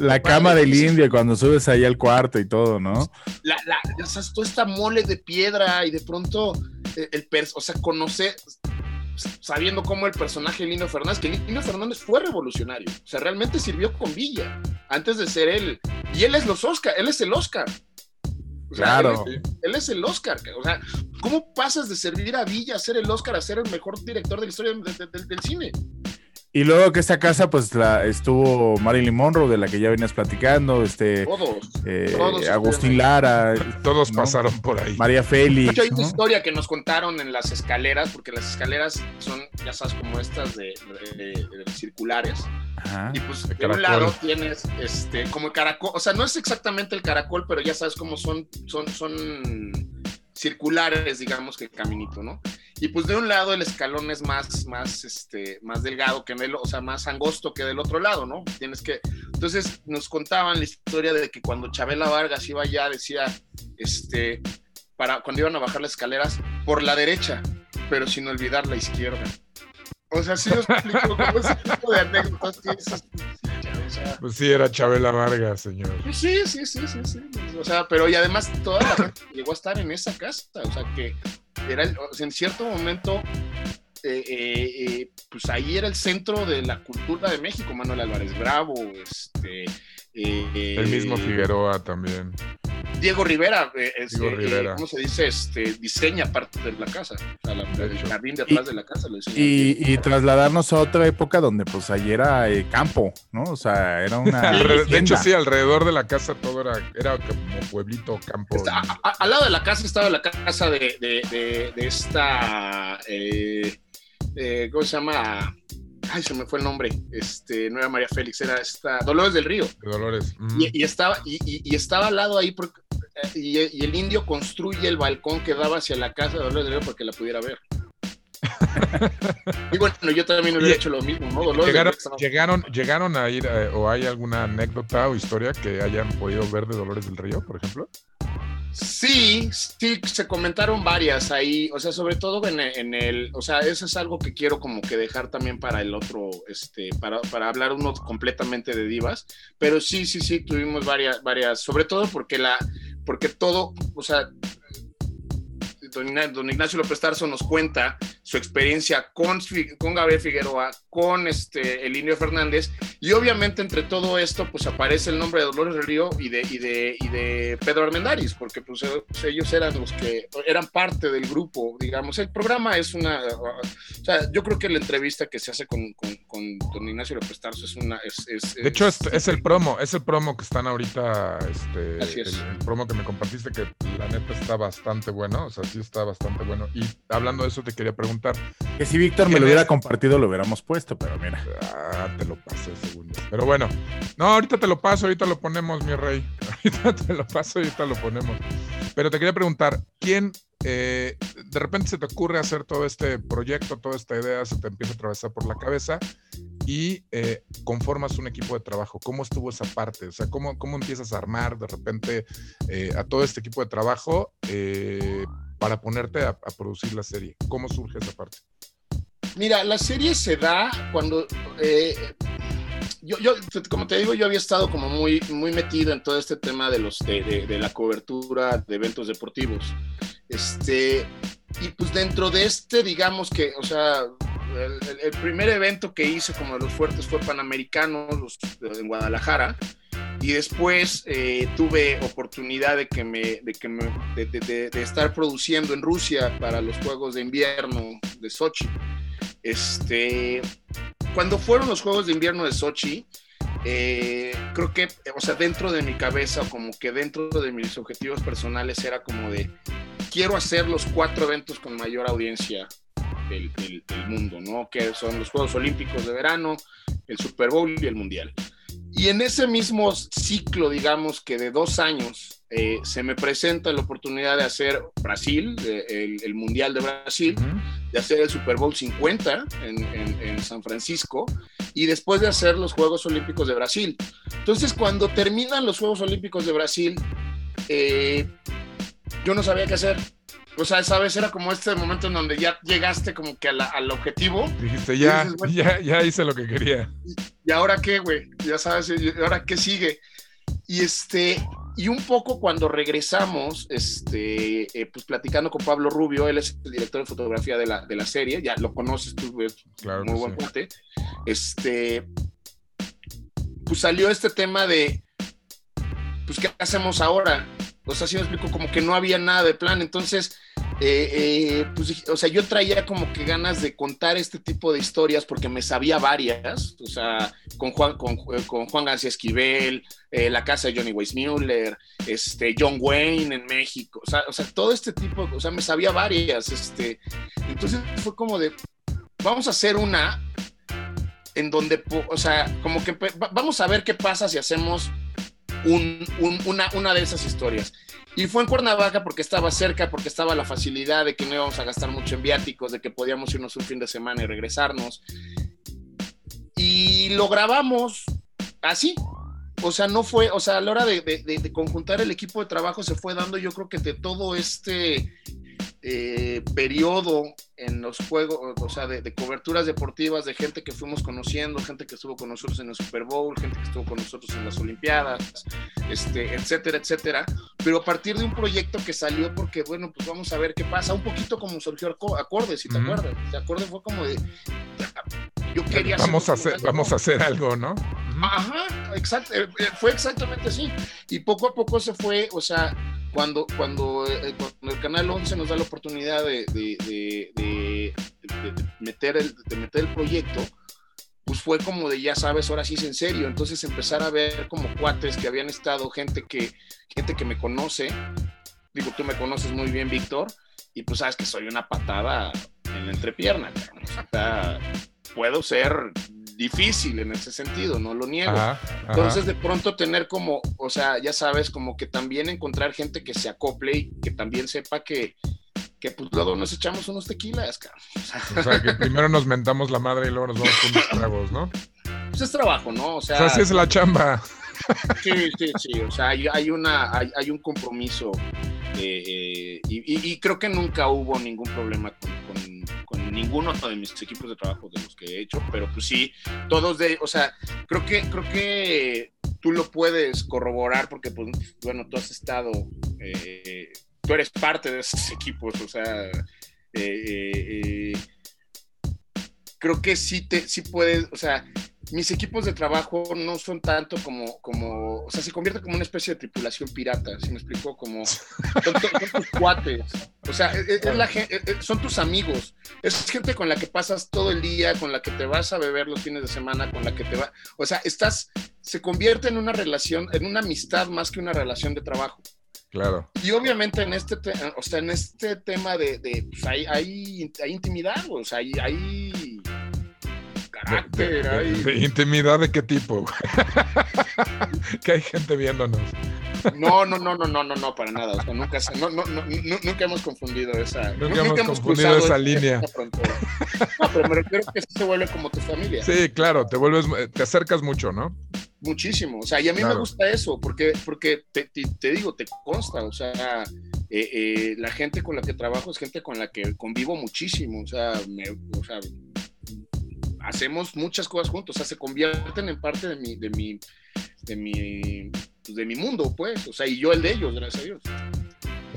La cama del indio cuando subes ahí al cuarto y todo, ¿no?
La, la, o sea, toda esta mole de piedra y de pronto eh, el, el o sea, conocer, sabiendo cómo el personaje Lino Fernández, que Lino Fernández fue revolucionario, o sea, realmente sirvió con Villa antes de ser él. Y él es los Oscar, él es el Oscar
claro.
Él es, el Oscar. O sea, ¿cómo pasas de servir a Villa a ser el Oscar a ser el mejor director de la historia del cine?
Y luego que esta casa, pues la estuvo Marilyn Monroe, de la que ya venías platicando, este eh, Agustín Lara.
Todos pasaron por ahí.
María Félix.
hay una historia que nos contaron en las escaleras, porque las escaleras son, ya sabes, como estas de, circulares. Y pues de, un lado tienes este, como el caracol, o sea, no es exactamente el caracol, pero ya sabes cómo son, son, son circulares, digamos, que el caminito, ¿no? Y pues de un lado el escalón es más, más, este, más delgado que en el, o sea, más angosto que del otro lado, ¿no? Tienes que, entonces nos contaban la historia de que cuando Chabela Vargas iba allá, decía, este, para, cuando iban a bajar las escaleras, por la derecha, pero sin olvidar la izquierda. O sea, sí os explico como ese tipo de anécdotas
pues sí, era Chabela Vargas, señor.
Sí, sí, sí, sí, sí. O sea, pero y además toda la gente llegó a estar en esa casa. O sea, que era, en cierto momento, eh, eh, eh, pues ahí era el centro de la cultura de México. Manuel Álvarez Bravo, este.
el mismo Figueroa también.
Diego Rivera, eh, eh, ¿cómo se dice? Este, diseña parte de la casa, o sea, el jardín de atrás de la casa.
y, trasladarnos a otra época donde pues ahí era eh, campo, ¿no? O sea, era una...
de hecho, sí, alrededor de la casa todo era, era como pueblito, campo.
al lado de la casa estaba la casa de, de, de, esta... ¿Cómo se llama? ay, se me fue el nombre, este, no era María Félix, era esta, Dolores del Río.
Dolores.
Y, estaba, y, estaba al lado ahí, porque, y, el indio construye el balcón que daba hacia la casa de Dolores del Río para que la pudiera ver. y bueno, yo también hubiera hecho lo mismo, ¿no?
Dolores llegaron, llegaron, llegaron a ir, eh, o hay alguna anécdota o historia que hayan podido ver de Dolores del Río, por ejemplo.
Sí, sí, se comentaron varias ahí, o sea, sobre todo en el, o sea, eso es algo que quiero como que dejar también para el otro, este, para, para hablar uno completamente de divas, pero sí, sí, sí, tuvimos varias, varias, sobre todo porque la, porque todo, o sea, don Ignacio López Tarso nos cuenta su experiencia con, con Gabriel Figueroa, con este, Elinio Fernández, y obviamente entre todo esto, pues aparece el nombre de Dolores del Río y de, y de, y de Pedro Armendáriz, porque pues, ellos eran los que eran parte del grupo, digamos. El programa es una, o sea, yo creo que la entrevista que se hace con, con, don Ignacio López Tarso es una... Es,
de hecho, es, el promo, es el promo que están ahorita, este, el, promo que me compartiste, que la neta está bastante bueno, o sea, sí está bastante bueno. Y hablando de eso, te quería preguntar.
Que si Víctor me lo hubiera compartido, lo hubiéramos puesto, pero mira.
Ah, te lo pasé, segundo. Pero bueno, no, ahorita te lo paso, ahorita lo ponemos, mi rey. Ahorita te lo paso, ahorita lo ponemos. Pero te quería preguntar, ¿quién eh, de repente se te ocurre hacer todo este proyecto, toda esta idea, se te empieza a atravesar por la cabeza y eh, conformas un equipo de trabajo. ¿Cómo estuvo esa parte? O sea, ¿cómo, cómo empiezas a armar de repente eh, a todo este equipo de trabajo para ponerte a, producir la serie? ¿Cómo surge esa parte?
Mira, la serie se da cuando yo, yo, como te digo, yo había estado como muy, muy metido en todo este tema de, los, de, la cobertura de eventos deportivos. Este, y pues dentro de este, digamos que, o sea, el, primer evento que hice como de los fuertes fue Panamericano en Guadalajara. Y después eh, tuve oportunidad de, que me, de, que de, estar produciendo en Rusia para los Juegos de Invierno de Sochi. Este, cuando fueron los Juegos de Invierno de Sochi, eh, creo que, o sea, dentro de mi cabeza, como que dentro de mis objetivos personales era como de, quiero hacer los cuatro eventos con mayor audiencia del, del, mundo, ¿no? Que son los Juegos Olímpicos de verano, el Super Bowl y el Mundial. Y en ese mismo ciclo, digamos que de dos años, eh, se me presenta la oportunidad de hacer Brasil, el, Mundial de Brasil, de hacer el Super Bowl 50 en, en, San Francisco y después de hacer los Juegos Olímpicos de Brasil. Entonces, cuando terminan los Juegos Olímpicos de Brasil, eh, yo no sabía qué hacer. O sea, esa vez era como este momento en donde ya llegaste como que al objetivo.
Dijiste, ya, ya, ya hice lo que quería.
¿Y, ahora qué, güey? Ya sabes, ¿y ahora qué sigue? Y este, y un poco cuando regresamos, este, eh, pues platicando con Pablo Rubio, él es el director de fotografía de la, de la serie, ya lo conoces tú, es muy buen sí. Este, pues salió este tema de, pues, ¿qué hacemos ahora? O sea, si me explico, como que no había nada de plan. Entonces, eh, eh, pues, o sea, yo traía como que ganas de contar este tipo de historias porque me sabía varias, o sea, con Juan, García Esquivel, eh, la casa de Johnny Weissmuller, este, John Wayne en México, o sea, todo este tipo, o sea, me sabía varias, este, entonces fue como de, vamos a hacer una en donde, o sea, como que vamos a ver qué pasa si hacemos una de esas historias. Y fue en Cuernavaca porque estaba cerca, porque estaba la facilidad de que no íbamos a gastar mucho en viáticos, de que podíamos irnos un fin de semana y regresarnos. Y lo grabamos así. O sea, no fue, o sea, a la hora de, de conjuntar el equipo de trabajo se fue dando, yo creo que de todo este eh, periodo en los juegos, o sea, de, coberturas deportivas, de gente que fuimos conociendo, gente que estuvo con nosotros en el Super Bowl, gente que estuvo con nosotros en las Olimpiadas, este, etcétera, etcétera. Pero a partir de un proyecto que salió porque, bueno, pues vamos a ver qué pasa, un poquito como surgió Acordes, si te acuerdas. Acordes fue como de,
yo quería vamos a hacer vamos a hacer algo no
ajá exacto eh, eh, fue exactamente así. Y poco a poco se fue o sea cuando, cuando, eh, cuando, el Canal 11 nos da la oportunidad de, de, de, meter, el, meter el proyecto, pues fue como de ya sabes, ahora sí es en serio. Entonces empezar a ver como cuates que habían estado, gente que, gente que me conoce. Digo, tú me conoces muy bien, Víctor, y pues sabes que soy una patada en la entrepierna. O sea, puedo ser difícil en ese sentido, no lo niego. Entonces de pronto tener como, o sea, ya sabes, como que también encontrar gente que se acople y que también sepa que, que pues luego nos echamos unos tequilas, cabrón.
O sea, que primero nos mentamos la madre y luego nos vamos con unos tragos, ¿no?
Pues es trabajo, ¿no?
O sea, así es la chamba.
Sí, sí, sí, o sea, hay, una, hay, un compromiso Eh, y, creo que nunca hubo ningún problema con, ninguno de mis equipos de trabajo de los que he hecho, pero pues sí, todos de, o sea, creo que, creo que tú lo puedes corroborar porque, pues, bueno, tú has estado, eh, tú eres parte de esos equipos, o sea, eh, creo que sí, te, sí puedes, o sea, mis equipos de trabajo no son tanto como, como, o sea, se convierte como una especie de tripulación pirata, si me explico? Como, son, tus cuates, o sea, es, la, son tus amigos, es gente con la que pasas todo el día, con la que te vas a beber los fines de semana, con la que te va, o sea, estás, se convierte en una relación, en una amistad más que una relación de trabajo.
Claro.
Y obviamente en este, o sea, en este tema de, de pues hay, hay, hay, intimidad, o sea, hay, hay
de, ¿Intimidad de qué tipo? que hay gente viéndonos.
No, no, no, no, no, no, no, para nada. nunca, nunca hemos confundido esa.
Nunca, hemos, confundido esa línea.
No, pero me refiero que se vuelve como tu familia.
Sí, claro, te vuelves, te acercas mucho, ¿no?
Muchísimo. O sea, y a mí me gusta eso, porque, porque te, digo, te consta, o sea, eh, eh, la gente con la que trabajo es gente con la que convivo muchísimo. O sea, me, o sea hacemos muchas cosas juntos, o sea, se convierten en parte de mi, de mi, de mi, pues, de mi mundo, pues, o sea, y yo el de ellos, gracias a Dios.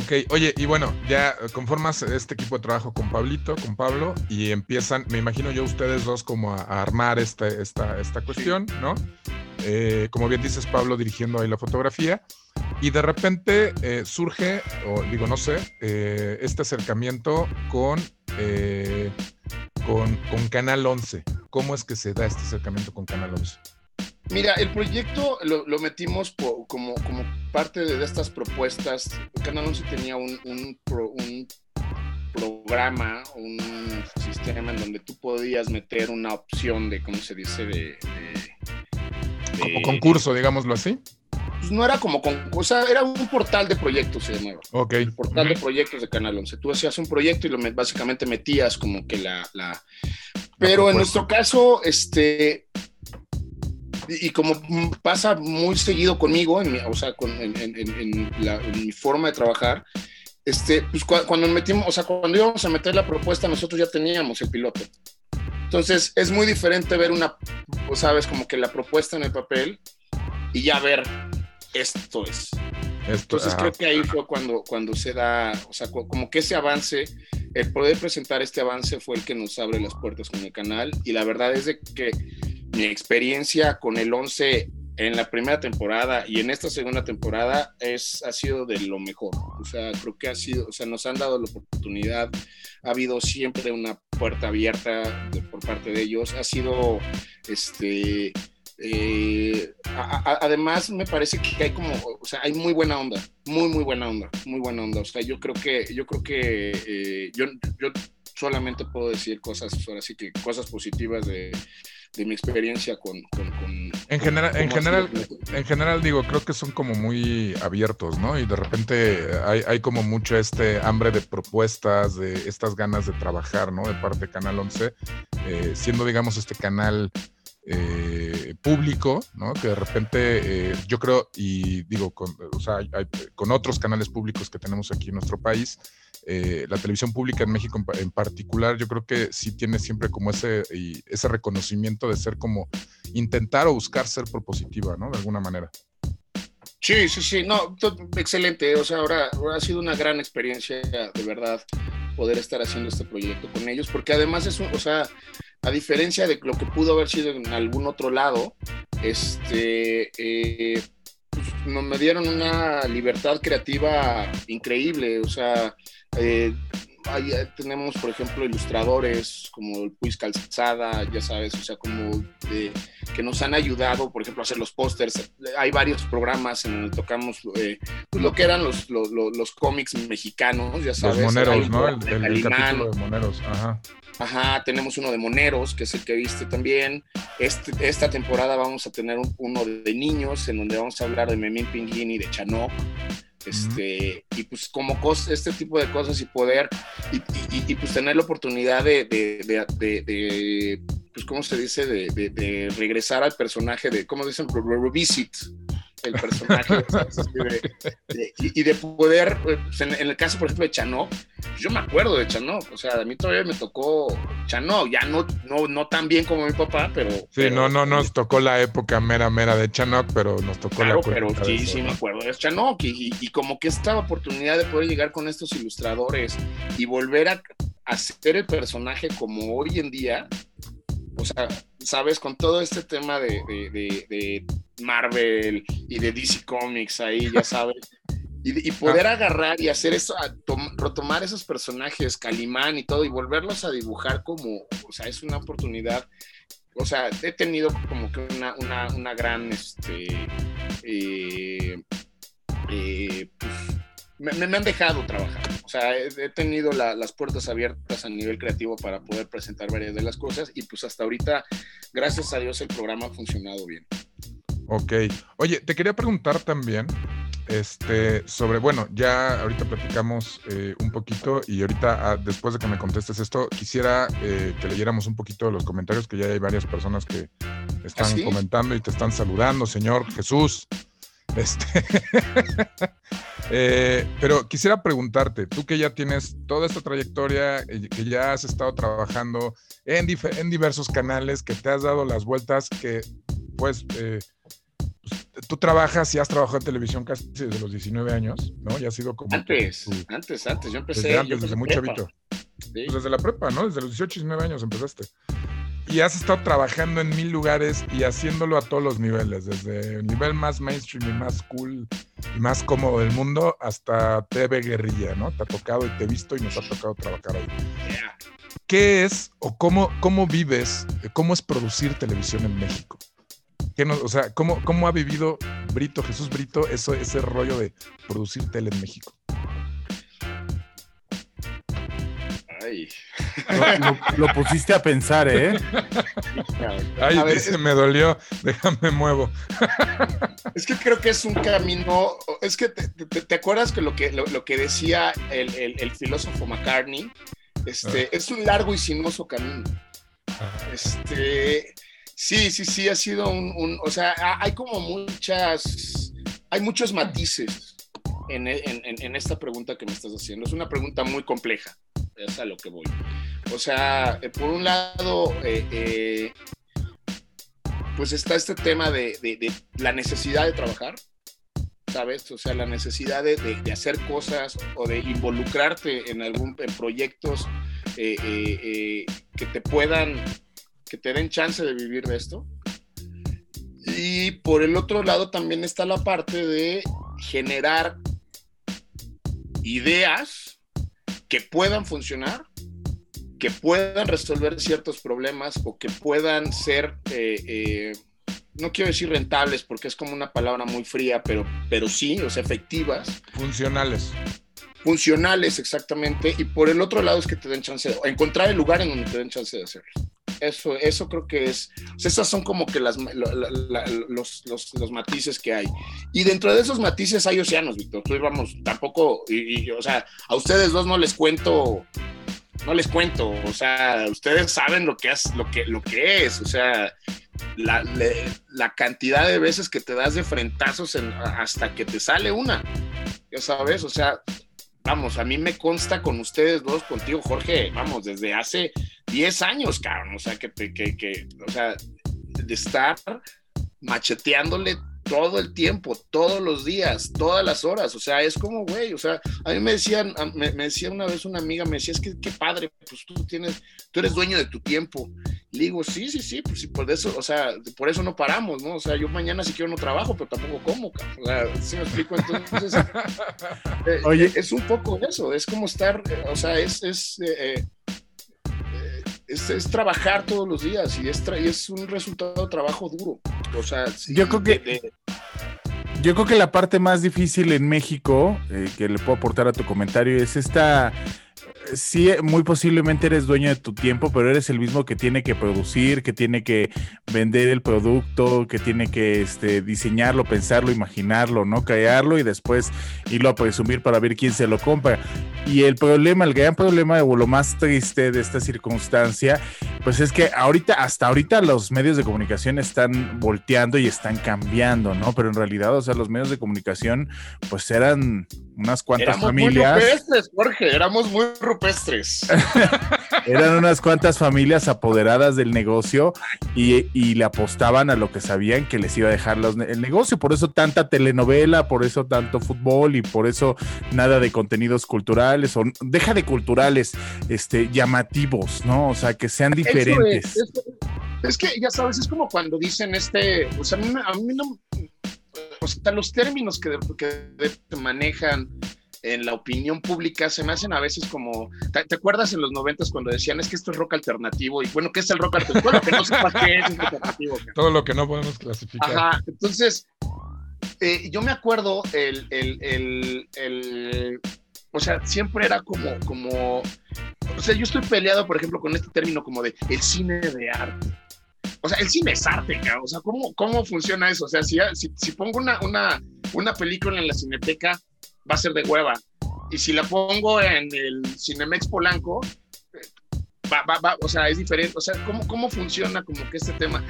Ok, oye, y bueno, ya conformas este equipo de trabajo con Pablito, con Pablo, y empiezan, me imagino yo ustedes dos como a, armar esta, esta, esta cuestión, ¿no? Eh, como bien dices, Pablo dirigiendo ahí la fotografía, y de repente eh, surge, o digo, no sé, eh, este acercamiento con con, Canal 11. ¿Cómo es que se da este acercamiento con Canal 11?
Mira, el proyecto lo, metimos como, como parte de, estas propuestas. Canal 11 tenía un, un, programa, un sistema en donde tú podías meter una opción de, ¿cómo se dice? de
como concurso, digámoslo así.
Pues, no era como con, o sea, era un portal de proyectos, se llamaba.
Ok.
El portal de proyectos de Canal 11. Tú hacías un proyecto y lo básicamente metías como que la. la... Pero en nuestro caso, este. Y, como pasa muy seguido conmigo, en mi, o sea, con, en, en, mi forma de trabajar, este, pues cuando metimos, o sea, cuando íbamos a meter la propuesta, nosotros ya teníamos el piloto. Entonces, es muy diferente ver una, o sabes, como que la propuesta en el papel y ya ver esto es. Entonces creo que ahí fue cuando, cuando se da, o sea, como que ese avance, el poder presentar este avance fue el que nos abre las puertas con el canal y la verdad es de que mi experiencia con el 11 en la primera temporada y en esta segunda temporada es, ha sido de lo mejor. O sea, creo que ha sido, o sea, nos han dado la oportunidad, ha habido siempre una puerta abierta por parte de ellos, ha sido, este, eh, además, me parece que hay como, o sea, hay muy buena onda, muy, muy buena onda, muy buena onda. O sea, yo creo que, yo creo que eh, yo, yo solamente puedo decir cosas, ahora sí que cosas positivas de, de mi experiencia con...
en general, en, general, en general, digo, creo que son como muy abiertos, ¿no? Y de repente hay, hay, como mucho este hambre de propuestas, de estas ganas de trabajar, ¿no? De parte de Canal 11, eh, siendo, digamos, este canal eh, público, ¿no? Que de repente eh, yo creo, y digo, con, otros canales públicos que tenemos aquí en nuestro país, eh, la televisión pública en México en, particular, yo creo que sí tiene siempre como ese, ese reconocimiento de ser como intentar o buscar ser propositiva, ¿no? De alguna manera.
Sí, sí, sí, no, excelente, o sea, ahora, ahora ha sido una gran experiencia, de verdad, poder estar haciendo este proyecto con ellos, porque además es un, o sea, a diferencia de lo que pudo haber sido en algún otro lado, este, eh, pues, me dieron una libertad creativa increíble, o sea, eh, ahí tenemos, por ejemplo, ilustradores como el Puis Calzada, ya sabes, o sea, como que nos han ayudado, por ejemplo, a hacer los pósters. Hay varios programas en donde tocamos eh, pues, lo que eran los, los, los, cómics mexicanos, ya sabes.
Los moneros, ¿no? El, el, capítulo de moneros, ajá.
Ajá, tenemos uno de Moneros, que es el que viste también. Este, esta temporada vamos a tener uno de niños, en donde vamos a hablar de Memín Pinguín y de Chanok. Este, Y pues como este tipo de cosas y poder, y, pues tener la oportunidad de, de, pues ¿cómo se dice? De, regresar al personaje, de, ¿cómo dicen? Revisit el personaje. y, de poder, pues, en, el caso, por ejemplo, de Chanó, yo me acuerdo de Chanó, o sea, a mí todavía me tocó Chanó, ya no, no, no tan bien como mi papá, pero...
Sí, no, no nos tocó la época mera, mera de Chanó, pero nos tocó
la pero sí, sí me acuerdo de Chanó, y, y, como que esta oportunidad de poder llegar con estos ilustradores y volver a hacer el personaje como hoy en día, o sea, sabes, con todo este tema de, Marvel y de DC Comics ahí, ya sabes, y, poder agarrar y hacer eso, retomar esos personajes, Calimán y todo, y volverlos a dibujar como, o sea, es una oportunidad. O sea, he tenido como que una, una, gran, este, eh, eh, pues, me, han dejado trabajar. O sea, he, tenido las puertas abiertas a nivel creativo para poder presentar varias de las cosas y pues hasta ahorita, gracias a Dios, el programa ha funcionado bien.
Ok. Oye, te quería preguntar también este, sobre, bueno, ya ahorita platicamos eh, un poquito y ahorita, ah, después de que me contestes esto, quisiera eh, que leyéramos un poquito de los comentarios, que ya hay varias personas que están ¿Ah, comentando y te están saludando, señor Jesús. Este, eh, pero quisiera preguntarte, tú que ya tienes toda esta trayectoria, eh, que ya has estado trabajando en, en diversos canales, que te has dado las vueltas, que pues, eh, pues, tú trabajas y has trabajado en televisión casi desde los 19 años, ¿no? Ya ha sido como...
Antes, antes, antes, yo empecé...
Desde antes, desde muy chavito. Pues desde la prepa, ¿no? Desde los 18, 19 años empezaste y has estado trabajando en mil lugares y haciéndolo a todos los niveles, desde el nivel más mainstream y más cool y más cómodo del mundo hasta TV guerrilla, ¿no? Te ha tocado y te he visto y nos ha tocado trabajar ahí. ¿Qué es o cómo, cómo vives, cómo es producir televisión en México? ¿Qué o sea, ¿cómo, ¿cómo ha vivido Brito, Jesús Brito, eso, ese rollo de producir tele en México?
Lo, pusiste a pensar, ¿eh?
Ay, dice, me dolió, déjame muevo.
Es que creo que es un camino, es que te, acuerdas que lo que, lo, que decía el, filósofo McCartney, este, ah. es un largo y sinuoso camino. Este, sí, sí, sí, ha sido un, o sea, hay como muchas, hay muchos matices en, en esta pregunta que me estás haciendo. Es una pregunta muy compleja es a lo que voy. O sea, eh, por un lado, eh, eh, pues está este tema de, la necesidad de trabajar, ¿sabes? O sea, la necesidad de, hacer cosas o de involucrarte en algún proyectos que te puedan, que te den chance de vivir de esto. Y por el otro lado también está la parte de generar ideas que puedan funcionar, que puedan resolver ciertos problemas o que puedan ser, eh, eh, no quiero decir rentables porque es como una palabra muy fría, pero, pero sí, o sea, efectivas.
Funcionales.
Funcionales, exactamente. Y por el otro lado es que te den chance de encontrar el lugar en donde te den chance de hacerlo. Eso, eso creo que es, esas son como que las, los, los, los, matices que hay. Y dentro de esos matices hay océanos, Víctor. Tú vamos, tampoco, y, o sea, a ustedes dos no les cuento, no les cuento, o sea, ustedes saben lo que es, lo que, lo que es, o sea, la, la cantidad de veces que te das de frentazos hasta que te sale una, ya sabes, o sea, vamos, a mí me consta con ustedes dos, contigo, Jorge, vamos, desde hace 10 años, cabrón, o sea, que, que, que, o sea, de estar macheteándole todo el tiempo, todos los días, todas las horas, o sea, es como, güey, o sea, a mí me decían, me, decía una vez una amiga, me decía, es que qué padre, pues tú tienes, tú eres dueño de tu tiempo. Le digo, sí, sí, sí, pues sí, por eso, o sea, por eso no paramos, ¿no? O sea, yo mañana si quiero no trabajo, pero tampoco como, o sea, si me explico, entonces, eh, Oye. es un poco eso, es como estar, eh, o sea, es, es eh, es, trabajar todos los días y es, es un resultado de trabajo duro. O sea,
yo creo que... yo creo que la parte más difícil en México, eh, que le puedo aportar a tu comentario, es esta sí, muy posiblemente eres dueño de tu tiempo, pero eres el mismo que tiene que producir, que tiene que vender el producto, que tiene que este, diseñarlo, pensarlo, imaginarlo, ¿no? Crearlo y después irlo a presumir para ver quién se lo compra. Y el problema, el gran problema o lo más triste de esta circunstancia Pues es que ahorita, hasta ahorita los medios de comunicación están volteando y están cambiando, ¿no? Pero en realidad, o sea, los medios de comunicación, pues eran unas cuantas
éramos
familias.
Muy rupestres, Jorge, éramos muy rupestres.
eran unas cuantas familias apoderadas del negocio y, le apostaban a lo que sabían que les iba a dejar el negocio. Por eso tanta telenovela, por eso tanto fútbol y por eso nada de contenidos culturales o deja de culturales, este, llamativos, ¿no? O sea, que sean diferentes.
Es, que ya sabes, es como cuando dicen este, o sea, a mí, a mí no, o sea, los términos que, que manejan en la opinión pública se me hacen a veces como, ¿te, acuerdas en los noventas cuando decían es que esto es rock alternativo? Y bueno, ¿qué es el rock alternativo? Bueno, que no sepas qué es alternativo.
Todo lo que no podemos clasificar.
Ajá, entonces, eh, yo me acuerdo el, el, el, el, o sea, siempre era como, como, o sea, yo estoy peleado, por ejemplo, con este término como de el cine de arte o sea, el cine es arte, O sea, ¿cómo, cómo funciona eso? O sea, si, si, pongo una, una, una película en la cineteca, va a ser de hueva. Y si la pongo en el Cinemex Polanco, va, va, va, o sea, es diferente. O sea, ¿cómo, cómo funciona como que este tema?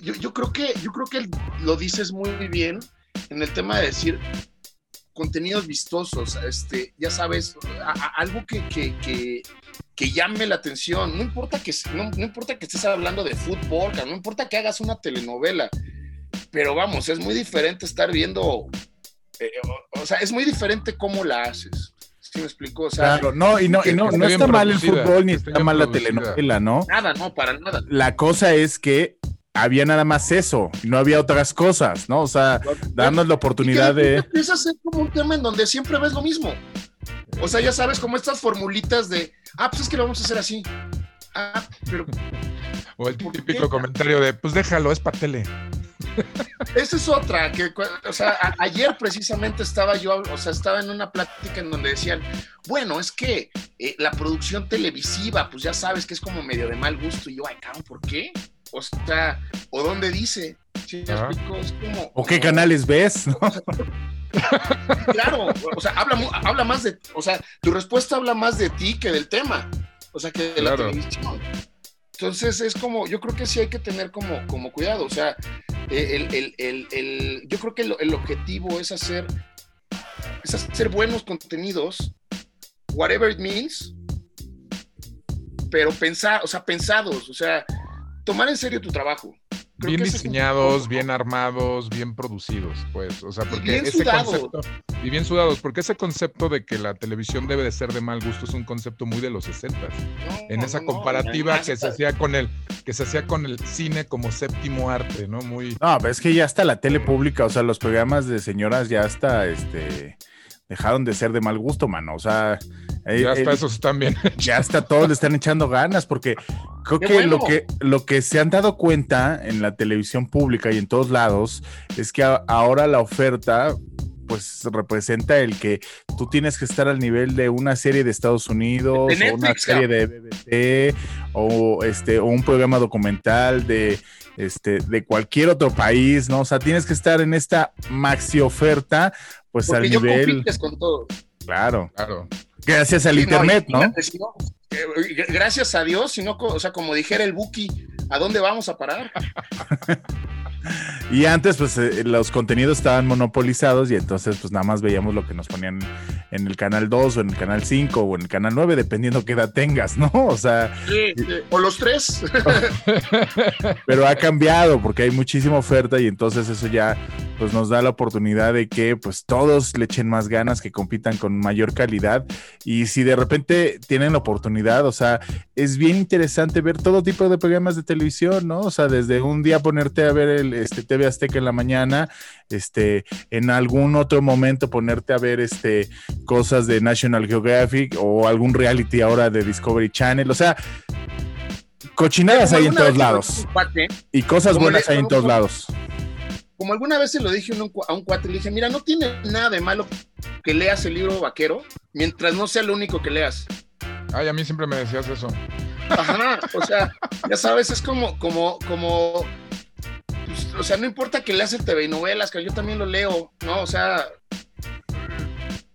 Yo, yo, creo que, yo creo que lo dices muy bien en el tema de decir contenidos vistosos, este, ya sabes, algo que, que, que, que llame la atención. No importa que, no, importa que estés hablando de fútbol, no importa que hagas una telenovela, pero vamos, es muy diferente estar viendo, eh, o, sea, es muy diferente cómo la haces. ¿Sí me explico?
claro, no, y no, y no, no está mal el fútbol ni está, mal la telenovela, ¿no?
Nada, no, para nada.
La cosa es que había nada más eso, y no había otras cosas, ¿no? O sea, darnos la oportunidad de.
Empieza a ser como un tema en donde siempre ves lo mismo. O sea, ya sabes, como estas formulitas de, ah, pues es que lo vamos a hacer así. Ah, pero.
O el típico comentario de, pues déjalo, es para tele.
Esa es otra, que, o sea, ayer precisamente estaba yo, o sea, estaba en una plática en donde decían, bueno, es que eh, la producción televisiva, pues ya sabes que es como medio de mal gusto. Y yo, ay, cabrón, ¿por qué? O sea, ¿o dónde dice?
¿O qué canales ves?
claro, o sea, habla, habla más de, o sea, tu respuesta habla más de ti que del tema, o sea, que de la televisión. Entonces es como, yo creo que sí hay que tener como, como cuidado, o sea, el, yo creo que el, objetivo es hacer, es hacer buenos contenidos, whatever it means, pero pensar, o sea, pensados, o sea, tomar en serio tu trabajo.
Bien diseñados, bien armados, bien producidos, pues, o sea, porque ese concepto y bien sudados, porque ese concepto de que la televisión debe de ser de mal gusto es un concepto muy de los 60 en esa comparativa que se hacía con el que se hacía con el cine como séptimo arte, ¿no? Muy
No, pero es que ya está la tele pública, o sea, los programas de señoras ya está este dejaron de ser de mal gusto, mano, o sea,
ya hasta esos están bien.
Ya hasta todos le están echando ganas, porque creo que lo que lo que se han dado cuenta en la televisión pública y en todos lados es que ahora la oferta pues representa el que tú tienes que estar al nivel de una serie de Estados Unidos o una serie de BBC o este o un programa documental de este de cualquier otro país, ¿no? O sea, tienes que estar en esta maxi oferta pues al nivel
con todo.
Claro. Claro. Gracias al internet, ¿no?
Gracias a Dios, sino, o sea, como dijera el Buki, ¿a dónde vamos a parar?
y antes, pues eh, los contenidos estaban monopolizados y entonces, pues nada más veíamos lo que nos ponían en el canal 2 o en el canal 5 o en el canal 9, dependiendo qué edad tengas, ¿no? O sea.
o los tres.
pero ha cambiado porque hay muchísima oferta y entonces eso ya pues nos da la oportunidad de que pues todos le echen más ganas, que compitan con mayor calidad y si de repente tienen la oportunidad, o sea, es bien interesante ver todo tipo de programas de televisión, ¿no? O sea, desde un día ponerte a ver el este, TV Azteca en la mañana, este, en algún otro momento ponerte a ver este, cosas de National Geographic o algún reality ahora de Discovery Channel, o sea, cochinadas hay en todos lados. y cosas buenas hay en todos lados
como alguna vez se lo dije a un cuate, le dije, mira, no tiene nada de malo que leas el libro vaquero mientras no sea lo único que leas.
Ay, a mí siempre me decías eso.
Ajá, o sea, ya sabes, es como, como, como, pues, o sea, no importa que leas el TV y novelas, que yo también lo leo, ¿no? O sea,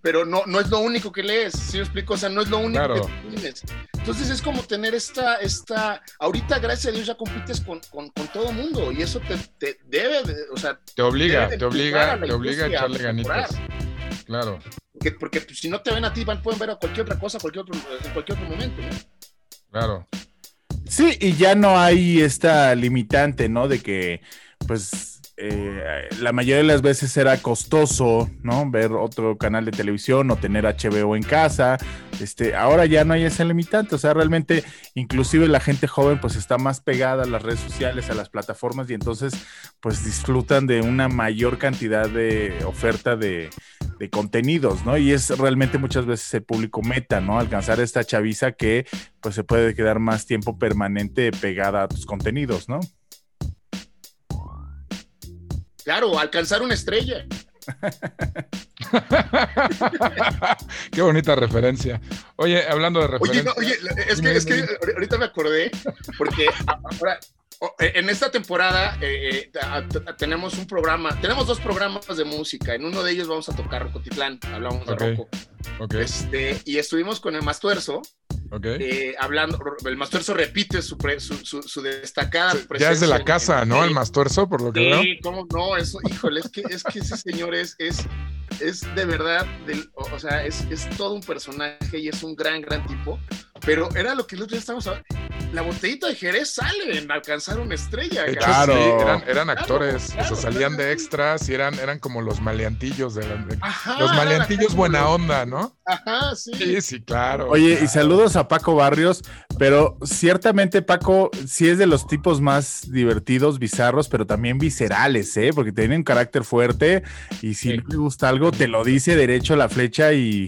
pero no, no es lo único que lees, ¿sí me explico? O sea, no es lo único que tienes. Entonces es como tener esta, esta, ahorita gracias a Dios ya compites con, con, con todo mundo y eso te, te debe, o sea,
te obliga, te obliga, te obliga a echarle ganitas. Claro.
Porque, porque pues, si no te ven a ti, van, pueden ver a cualquier otra cosa cualquier otro, en cualquier otro momento, ¿no?
Claro.
Sí, y ya no hay esta limitante, ¿no? De que, pues, eh, la mayoría de las veces era costoso, ¿no? Ver otro canal de televisión o tener HBO en casa. Este, ahora ya no hay ese limitante, o sea, realmente inclusive la gente joven pues está más pegada a las redes sociales, a las plataformas y entonces pues disfrutan de una mayor cantidad de oferta de, de contenidos, ¿no? Y es realmente muchas veces el público meta, ¿no? Alcanzar esta chaviza que pues se puede quedar más tiempo permanente pegada a tus contenidos, ¿no?
Claro, alcanzar una estrella.
Qué bonita referencia. Oye, hablando de referencia.
Oye, oye, es que, es que ahorita me acordé, porque ahora, en esta temporada eh, eh, tenemos un programa, tenemos dos programas de música. En uno de ellos vamos a tocar Rocotitlán, hablamos de Roco. Este, y estuvimos con el Mastuerzo, eh, hablando, el Mastuerzo repite su, su, su, destacada
Ya es de la casa, ¿no? El Mastuerzo, por lo que veo.
Sí, cómo no, eso, híjole, es que, es que ese señor es, es, es de verdad, o, sea, es, es todo un personaje y es un gran, gran tipo. Pero era lo que nosotros ya estamos hablando. La botellita de Jerez sale en alcanzar una estrella.
claro. eran, eran actores, o sea, salían de extras y eran, eran como los maleantillos de, los maleantillos buena onda, ¿no?
Ajá, sí.
Sí, sí, claro.
Oye, y saludos a Paco Barrios, pero ciertamente Paco sí es de los tipos más divertidos, bizarros, pero también viscerales, ¿eh? Porque tiene un carácter fuerte y si no le gusta algo, te lo dice derecho a la flecha y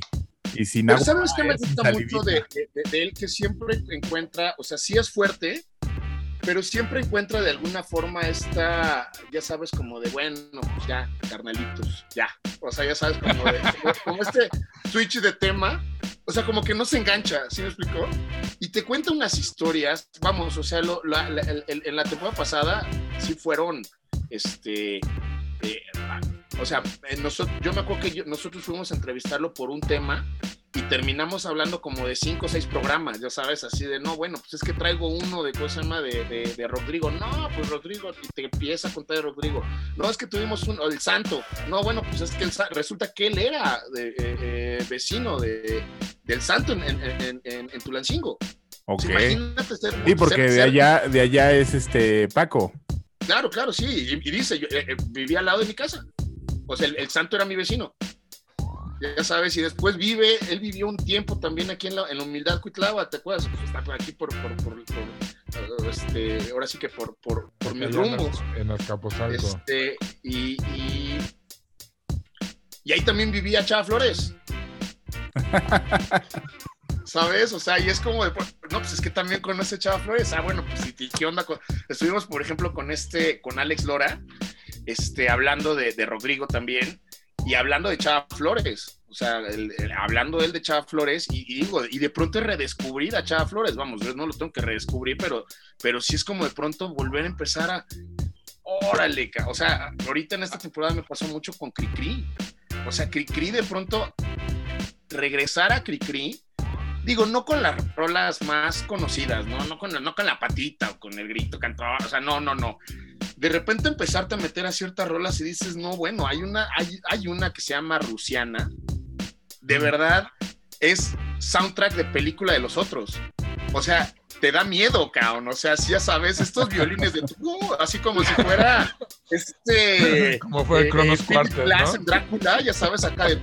y sin
Pero ¿sabes qué me gusta mucho de, él? Que siempre encuentra, o sea, sí es fuerte, pero siempre encuentra de alguna forma esta, ya sabes, como de, bueno, pues ya, carnalitos, ya. O sea, ya sabes, como, de, como este switch de tema. O sea, como que no se engancha, ¿sí me explicó? Y te cuenta unas historias, vamos, o sea, en la temporada pasada sí fueron, este, o sea, eh, nosotros, yo me acuerdo que nosotros fuimos a entrevistarlo por un tema y terminamos hablando como de cinco o seis programas, ya sabes, así de, no, bueno, pues es que traigo uno de cosa llama de, de, Rodrigo, no, pues Rodrigo, y te empieza a contar de Rodrigo, no, es que tuvimos un, el santo, no, bueno, pues es que resulta que él era eh, eh, vecino de, del santo en, en, en, Tulancingo.
Ok. sí, porque de allá, de allá es este Paco.
Claro, claro, sí, y, dice, yo, vivía al lado de mi casa. O sea, el, santo era mi vecino. Ya sabes, y después vive, él vivió un tiempo también aquí en la, en la Humildad Cuitlava, ¿te acuerdas? Pues está aquí por, por, por, este, ahora sí que por, por, por mi rumbo.
En Azcapotzalco.
Este, y, y, y ahí también vivía Chava Flores. ¿Sabes? O sea, y es como de, no, pues es que también conoce Chava Flores. Ah, bueno, pues, ¿qué onda? Con... Estuvimos, por ejemplo, con este, con Alex Lora, este, hablando de, Rodrigo también y hablando de Chava Flores. O sea, hablando de él de Chava Flores y, digo, y de pronto redescubrir a Chava Flores, vamos, no lo tengo que redescubrir, pero, pero sí es como de pronto volver a empezar a, órale, o sea, ahorita en esta temporada me pasó mucho con Cricri. O sea, Cricri de pronto regresar a Cricri digo, no con las rolas más conocidas, ¿no? No con, no con la patita o con el grito cantador, o sea, no, no, no. De repente empezarte a meter a ciertas rolas y dices, no, bueno, hay una, hay, hay una que se llama Rusiana, de verdad es soundtrack de película de los otros. O sea, te da miedo, cabrón. O sea, ya sabes, estos violines de uh, así como si fuera este.
Como fue el Cronos eh,
¿no? Drácula, ya sabes, acá de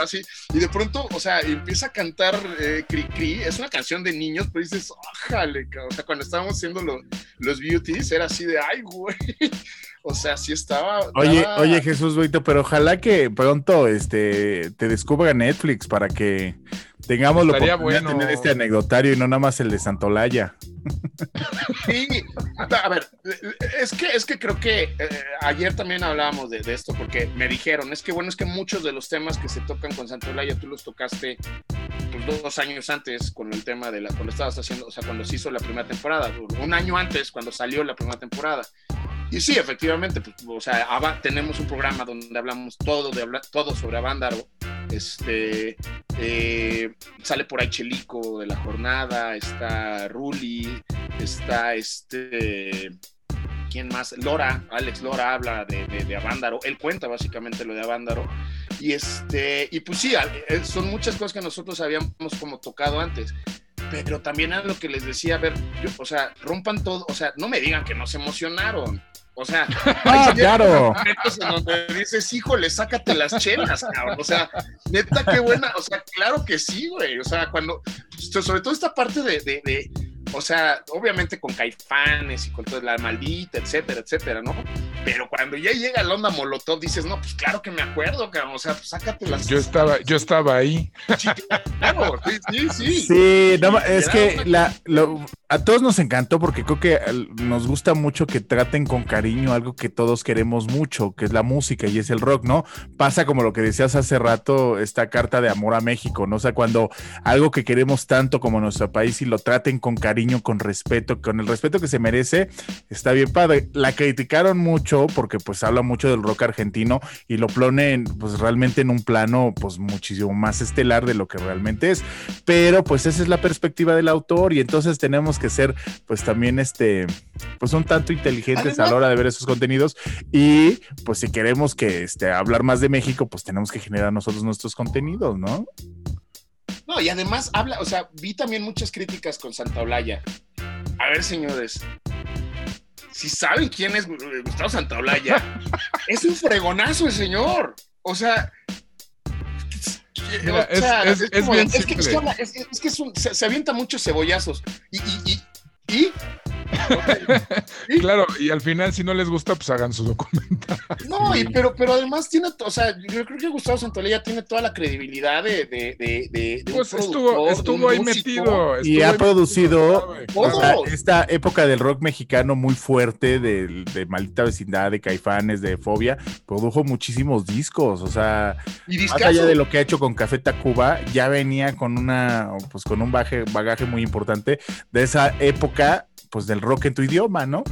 así. Y de pronto, o sea, empieza a cantar eh, Cri Cri. Es una canción de niños, pero dices, ¡ájale! O sea, cuando estábamos haciendo los beauties, era así de, ¡ay, güey! O sea, sí estaba.
Oye, oye, Jesús Buito, pero ojalá que pronto este, te descubra Netflix para que tengamos lo bueno. tener este anecdotario y no nada más el de Santolaya.
Sí, a ver, es que, es que creo que eh, ayer también hablábamos de, esto porque me dijeron, es que bueno, es que muchos de los temas que se tocan con Santolaya tú los tocaste pues, dos años antes con el tema de la, cuando estabas haciendo, o sea, cuando se hizo la primera temporada, un año antes cuando salió la primera temporada. Y sí, efectivamente, pues, o sea, tenemos un programa donde hablamos todo, de, todo sobre Avándaro. Este, eh, sale por ahí Chelico de la jornada, está Ruli, está este, ¿quién más? Lora, Alex Lora habla de, de, Avándaro, él cuenta básicamente lo de Avándaro, y este, y pues sí, eh, son muchas cosas que nosotros habíamos como tocado antes, pero también es lo que les decía, a ver, o sea, rompan todo, o sea, no me digan que no se emocionaron, o sea,
ah, claro.
en donde dices, híjole, sácate las chelas, cabrón. O sea, neta, qué buena. O sea, claro que sí, güey. O sea, cuando, sobre todo esta parte de, de, de o sea, obviamente con caifanes y con toda la maldita, etcétera, etcétera, ¿no? Pero cuando ya llega la onda Molotov, dices, no, pues claro que me acuerdo, cabrón, o sea, pues sácate las...
Yo estaba, yo estaba ahí.
Sí, claro, sí, sí, sí.
Sí, no, es que la, lo, a todos nos encantó porque creo que nos gusta mucho que traten con cariño algo que todos queremos mucho, que es la música y es el rock, ¿no? Pasa como lo que decías hace rato, esta carta de amor a México, ¿no? O sea, cuando algo que queremos tanto como nuestro país y lo traten con cariño, con respeto, con el respeto que se merece, está bien padre. La criticaron mucho porque pues habla mucho del rock argentino y lo pone pues realmente en un plano pues muchísimo más estelar de lo que realmente es. Pero pues esa es la perspectiva del autor y entonces tenemos que ser pues también este pues un tanto inteligentes a la hora de ver esos contenidos y pues si queremos que este hablar más de México pues tenemos que generar nosotros nuestros contenidos, ¿no?
No, y además habla, o sea, vi también muchas críticas con Santa Olaya. A ver, señores, si saben quién es Gustavo Santaolalla, es un fregonazo el señor. O sea,
es, que,
se, avienta muchos cebollazos. Y, y, y, y
claro, y al final, si no les gusta, pues hagan su documental.
No, y, pero, pero además tiene, o sea, yo creo que Gustavo Santolaya tiene toda la credibilidad de. de, de,
pues estuvo, estuvo ahí metido.
y ha producido esta época del rock mexicano muy fuerte, de, de Maldita Vecindad, de Caifanes, de Fobia, produjo muchísimos discos. O sea, más allá de lo que ha hecho con Café Tacuba, ya venía con una, pues con un bagaje, bagaje muy importante de esa época pues del rock en tu idioma, ¿no?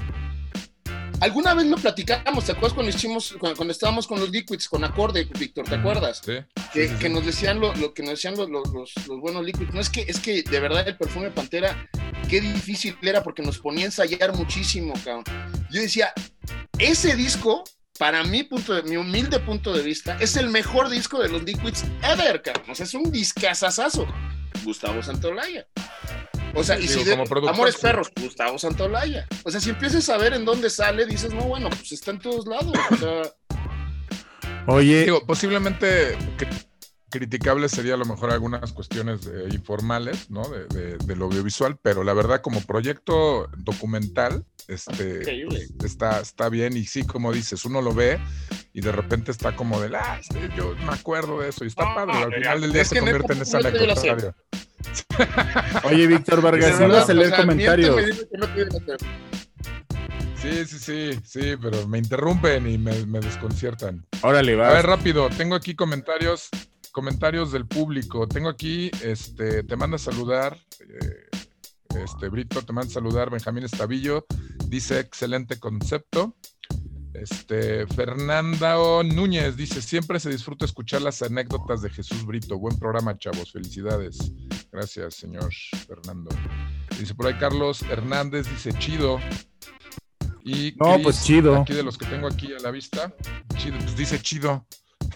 Alguna vez lo platicamos, ¿te acuerdas cuando hicimos, cuando, estábamos con los liquids, con acorde, Víctor, ¿te acuerdas?
Sí.
Que, nos decían lo, que nos decían los, los, buenos liquids. No es que, es que de verdad el perfume Pantera, qué difícil era porque nos ponía a ensayar muchísimo, cabrón. Yo decía, ese disco, para mi punto de, mi humilde punto de vista, es el mejor disco de los liquids ever, cabrón. O sea, es un discazazazo. Gustavo Santolaya. O sea, y si de Amores Perros, Gustavo Santolaya. O sea, si empiezas a ver en dónde sale, dices, no, bueno, pues está en todos lados. O sea.
Oye.
Digo, posiblemente criticable sería a lo mejor algunas cuestiones informales, ¿no? De, lo audiovisual, pero la verdad, como proyecto documental, este, está, está bien. Y sí, como dices, uno lo ve y de repente está como de, ah, este, yo me acuerdo de eso y está padre. Al final del día se convierte en esa anécdota.
Oye, Víctor Vargas, si vas a leer comentarios.
Sí, sí, sí, sí, pero me interrumpen y me, desconciertan.
Órale, va.
A ver, rápido, tengo aquí comentarios, comentarios del público. Tengo aquí, este, te manda a saludar, eh, este, Brito, te manda a saludar, Benjamín Estavillo, dice excelente concepto. Este, Fernando Núñez dice, siempre se disfruta escuchar las anécdotas de Jesús Brito. Buen programa, chavos. Felicidades. Gracias, señor Fernando. Dice por ahí Carlos Hernández, dice chido. Y
no, pues chido.
Aquí de los que tengo aquí a la vista, chido, pues dice chido.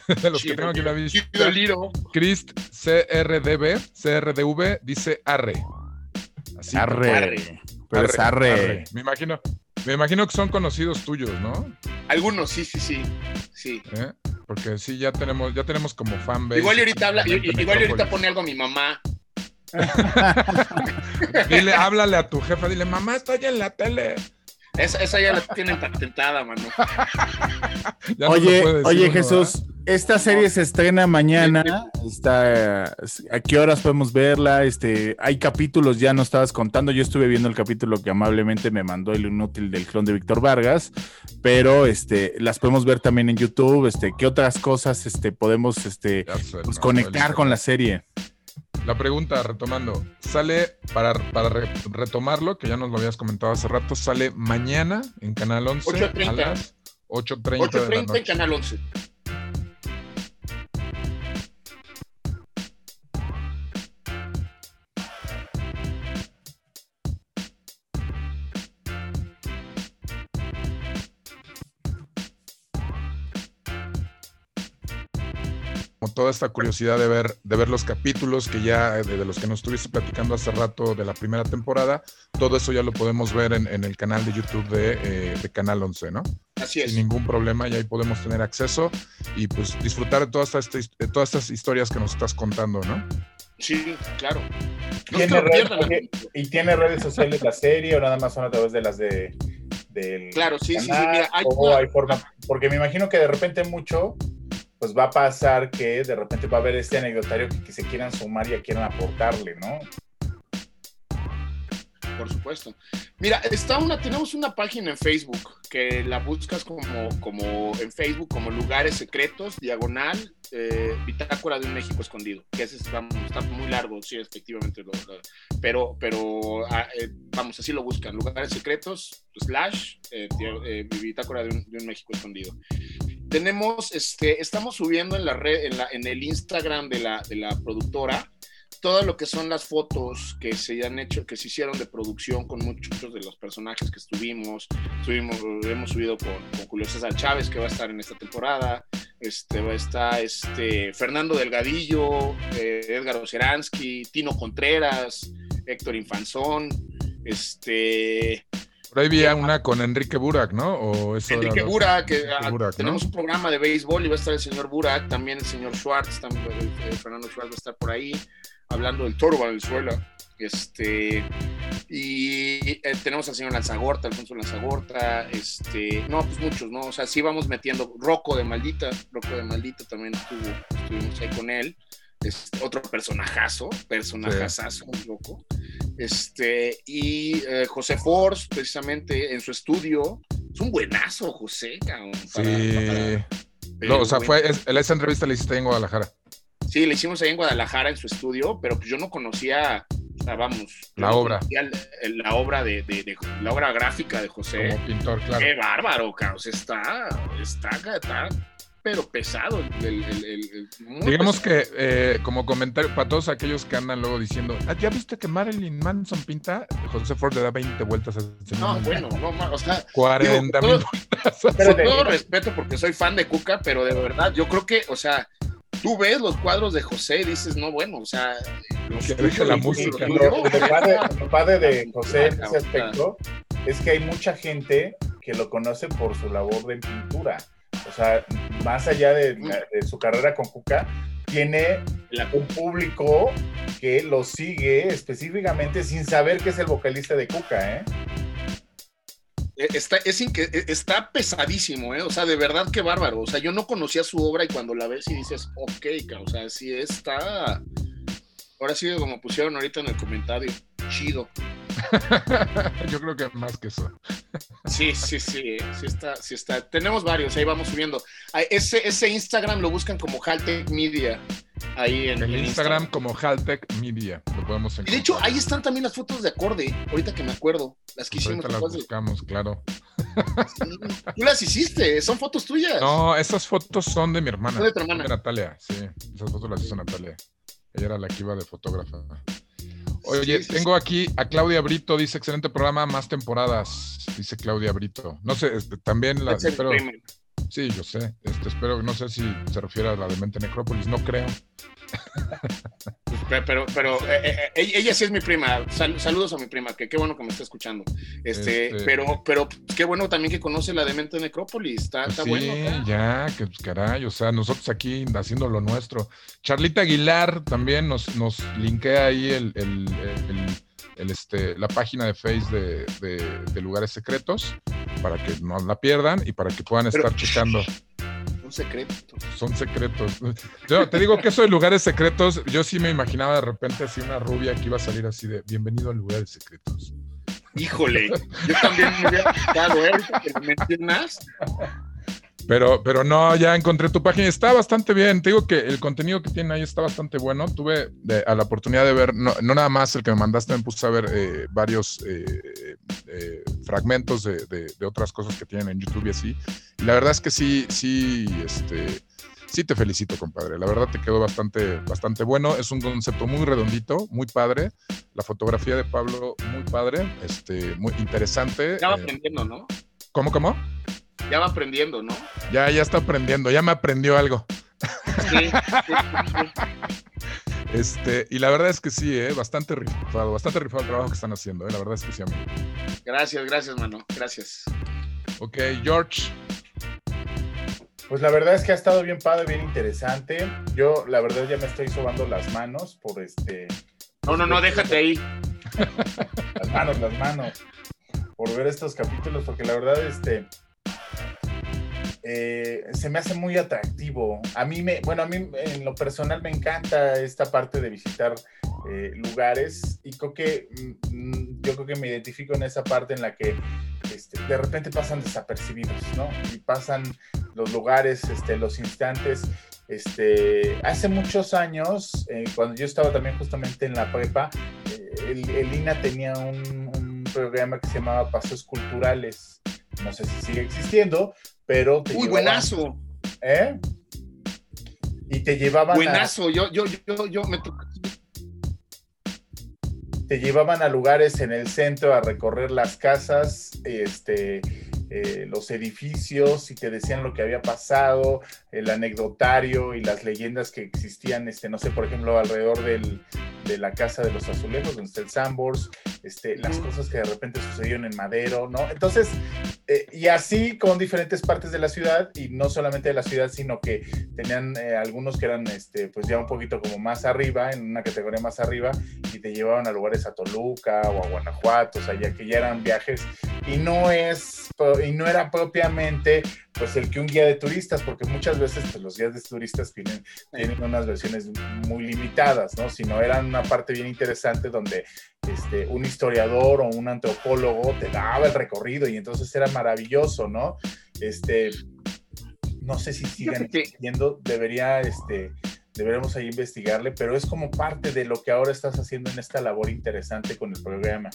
de los que tengo aquí a la vista.
Chido,
Christ CRDB, CRDV, dice arre.
Así, arre. arre. Pero es arre.
Me imagino, me imagino que son conocidos tuyos, ¿no?
Algunos, sí, sí, sí. sí.
¿Eh? Porque sí, ya tenemos, ya tenemos como fanbase.
Igual ahorita habla, igual ahorita pone algo a mi mamá.
dile, háblale a tu jefa, dile, mamá, estoy en la tele.
Esa, ya la tienen patentada, mano.
oye, oye, Jesús, esta serie se estrena mañana. Está, ¿A qué horas podemos verla? Este, hay capítulos, ya no estabas contando. Yo estuve viendo el capítulo que amablemente me mandó el inútil del clon de Víctor Vargas, pero este, las podemos ver también en YouTube. Este, ¿qué otras cosas este, podemos este, pues, conectar con la serie?
La pregunta, retomando, sale para, para retomarlo, que ya nos lo habías comentado hace rato, sale mañana en Canal 11 8.30. a las 8.30 de la noche.
en Canal 11.
Toda esta curiosidad de ver, de ver los capítulos que ya, de, los que nos estuviste platicando hace rato de la primera temporada, todo eso ya lo podemos ver en, el canal de YouTube de, eh, Canal 11, ¿no?
Así es.
Sin ningún problema, y ahí podemos tener acceso y pues disfrutar de todas estas, de todas estas historias que nos estás contando, ¿no?
Sí, claro.
¿Y tiene redes sociales la serie o nada más son a través de las de del
Claro, sí, sí, sí, mira,
hay, forma, porque me imagino que de repente mucho pues va a pasar que de repente va a haber este anecdotario que, se quieran sumar y quieran aportarle, ¿no?
Por supuesto. Mira, está una, tenemos una página en Facebook que la buscas como, como en Facebook como lugares secretos, diagonal, eh, bitácora de un México escondido, que ese está, muy largo, sí, efectivamente, pero, pero ah, eh, vamos, así lo buscan, lugares secretos, slash, eh, eh bitácora de un, de un México escondido tenemos, este, estamos subiendo en la red, en, la, en el Instagram de la, de la productora, todo lo que son las fotos que se han hecho, que se hicieron de producción con muchos de los personajes que estuvimos. estuvimos hemos subido con, Julio César Chávez, que va a estar en esta temporada. Este, va a estar este, Fernando Delgadillo, eh, Edgar Oceransky, Tino Contreras, Héctor Infanzón, este,
por ahí había una con Enrique Burak, ¿no? ¿O
Enrique Burak, que ah, tenemos un programa de béisbol y va a estar el señor Burak, también el señor Schwartz, también el, Fernando Schwartz va a estar por ahí, hablando del toro Valenzuela. Este, y eh, tenemos al señor Lanzagorta, Alfonso Lanzagorta, este, no, pues muchos, ¿no? O sea, sí vamos metiendo, Rocco de Maldita, Rocco de Maldita también estuvo, estuvimos ahí con él, este, otro personajazo, personajazazo, un loco. Este, y eh, José Force, precisamente en su estudio, es un buenazo, José,
sí. no, o sea, fue, esa entrevista la hiciste en Guadalajara.
Sí, la hicimos ahí en Guadalajara en su estudio, pero pues yo no conocía, vamos,
la obra.
la obra de, la obra gráfica de José.
Como pintor, claro.
Qué bárbaro, caos. Está, está, está pero pesado. El,
Digamos que eh, como comentario para todos aquellos que andan luego diciendo, ah, ¿ya viste que Marilyn Manson pinta? José Ford le da 20 vueltas al
señor. No, bueno, no, o sea,
40 mil vueltas.
Pero todo respeto porque soy fan de Cuca, pero de verdad, yo creo que, o sea, tú ves los cuadros de José y dices, no, bueno, o sea,
los la música.
Lo, padre, lo padre de José en ese aspecto es que hay mucha gente que lo conoce por su labor de pintura. O sea, más allá de, su carrera con Cuca, tiene un público que lo sigue específicamente sin saber que es el vocalista de Cuca, ¿eh?
eh está, es e, está pesadísimo, ¿eh? O sea, de verdad que bárbaro. O sea, yo no conocía su obra y cuando la ves y dices, ok, o sea, sí está. Ahora sí, como pusieron ahorita en el comentario, chido.
Yo creo que más que eso.
sí, sí, sí, sí está, sí está. Tenemos varios, ahí vamos subiendo. Ese, ese Instagram lo buscan como Haltech Media. Ahí en
el Instagram, como Haltech Media, lo podemos encontrar.
Y de hecho, ahí están también las fotos de acorde, ahorita que me acuerdo, las que hicimos.
las buscamos, claro.
Tú las hiciste, son fotos tuyas.
No, esas fotos son de mi hermana.
de tu hermana.
Natalia, sí, esas fotos las hizo Natalia. Ella era la que iba de fotógrafa. Oye, tengo aquí a Claudia Brito, dice excelente programa, más temporadas, dice Claudia Brito. No sé, este, también la espero. Sí, yo sé. Este, espero, no sé si se refiere a la de Mente Necrópolis, no creo.
Pero, pero eh, eh, eh, ella sí es mi prima. saludos a mi prima, que qué bueno que me está escuchando. Este, este pero, pero qué bueno también que conoce la Demente Necrópolis. Está, está
pues
sí,
ya, que pues, caray, o sea, nosotros aquí haciendo lo nuestro. Charlita Aguilar también nos, nos linkea ahí el, el, el, este, la página de Face de, de, Lugares Secretos para que no la pierdan y para que puedan estar checando
secretos.
Son secretos. Yo te digo que eso de lugares secretos, yo sí me imaginaba de repente así una rubia que iba a salir así de bienvenido a lugares secretos.
Híjole, yo también me hubiera ¿eh? que lo mencionas.
Pero, pero no, ya encontré tu página. Está bastante bien. Te digo que el contenido que tiene ahí está bastante bueno. Tuve a la oportunidad de ver, no, nada más el que me mandaste, me puse a ver eh, varios eh, eh, fragmentos de, de, otras cosas que tienen en YouTube y así. Y la verdad es que sí, sí, este, sí te felicito, compadre. La verdad te quedó bastante, bastante bueno. Es un concepto muy redondito, muy padre. La fotografía de Pablo, muy padre, este, muy interesante.
Estaba aprendiendo, ¿no?
¿Cómo, cómo?
Ya va aprendiendo, ¿no?
Ya, ya está aprendiendo, ya me aprendió algo. Este, y la verdad es que sí, ¿eh? bastante rifado, bastante rifado el trabajo que están haciendo, ¿eh? la verdad es que sí, amigo.
Gracias, gracias, mano, gracias.
Ok, George.
Pues la verdad es que ha estado bien padre, bien interesante. Yo, la verdad, ya me estoy sobando las manos por este.
No, no, no, déjate ahí.
Las manos, las manos. Por ver estos capítulos, porque la verdad, este eh, se me hace muy atractivo. A mí me, bueno, a mí en lo personal me encanta esta parte de visitar eh, lugares y creo que mm, yo creo que me identifico en esa parte en la que este, de repente pasan desapercibidos, ¿no? Y pasan los lugares, este, los instantes. Este, hace muchos años, eh, cuando yo estaba también justamente en la prepa, el, INA tenía un, un programa que se llamaba Pasos Culturales no sé si sigue existiendo, pero...
Te Uy, buenazo.
¿Eh? Y te llevaban...
Buenazo, yo, yo, yo, yo me
te llevaban a lugares en el centro a recorrer las casas, este, eh, los edificios y te decían lo que había pasado, el anecdotario y las leyendas que existían, este, no sé, por ejemplo, alrededor del, de la casa de los azulejos, donde está el Sambors, este, las cosas que de repente sucedieron en Madero, ¿no? Entonces, eh, y así con diferentes partes de la ciudad, y no solamente de la ciudad, sino que tenían eh, algunos que eran, este, pues ya un poquito como más arriba, en una categoría más arriba, y te llevaban a lugares a Toluca o a Guanajuato, o sea, ya que ya eran viajes, y no es, y no era propiamente pues el que un guía de turistas, porque muchas veces pues, los guías de turistas tienen, tienen unas versiones muy limitadas, ¿no? Sino eran una parte bien interesante donde este, un historiador o un antropólogo te daba el recorrido y entonces era maravilloso, ¿no? Este, no sé si siguen yendo, debería, este, deberíamos ahí investigarle, pero es como parte de lo que ahora estás haciendo en esta labor interesante con el programa.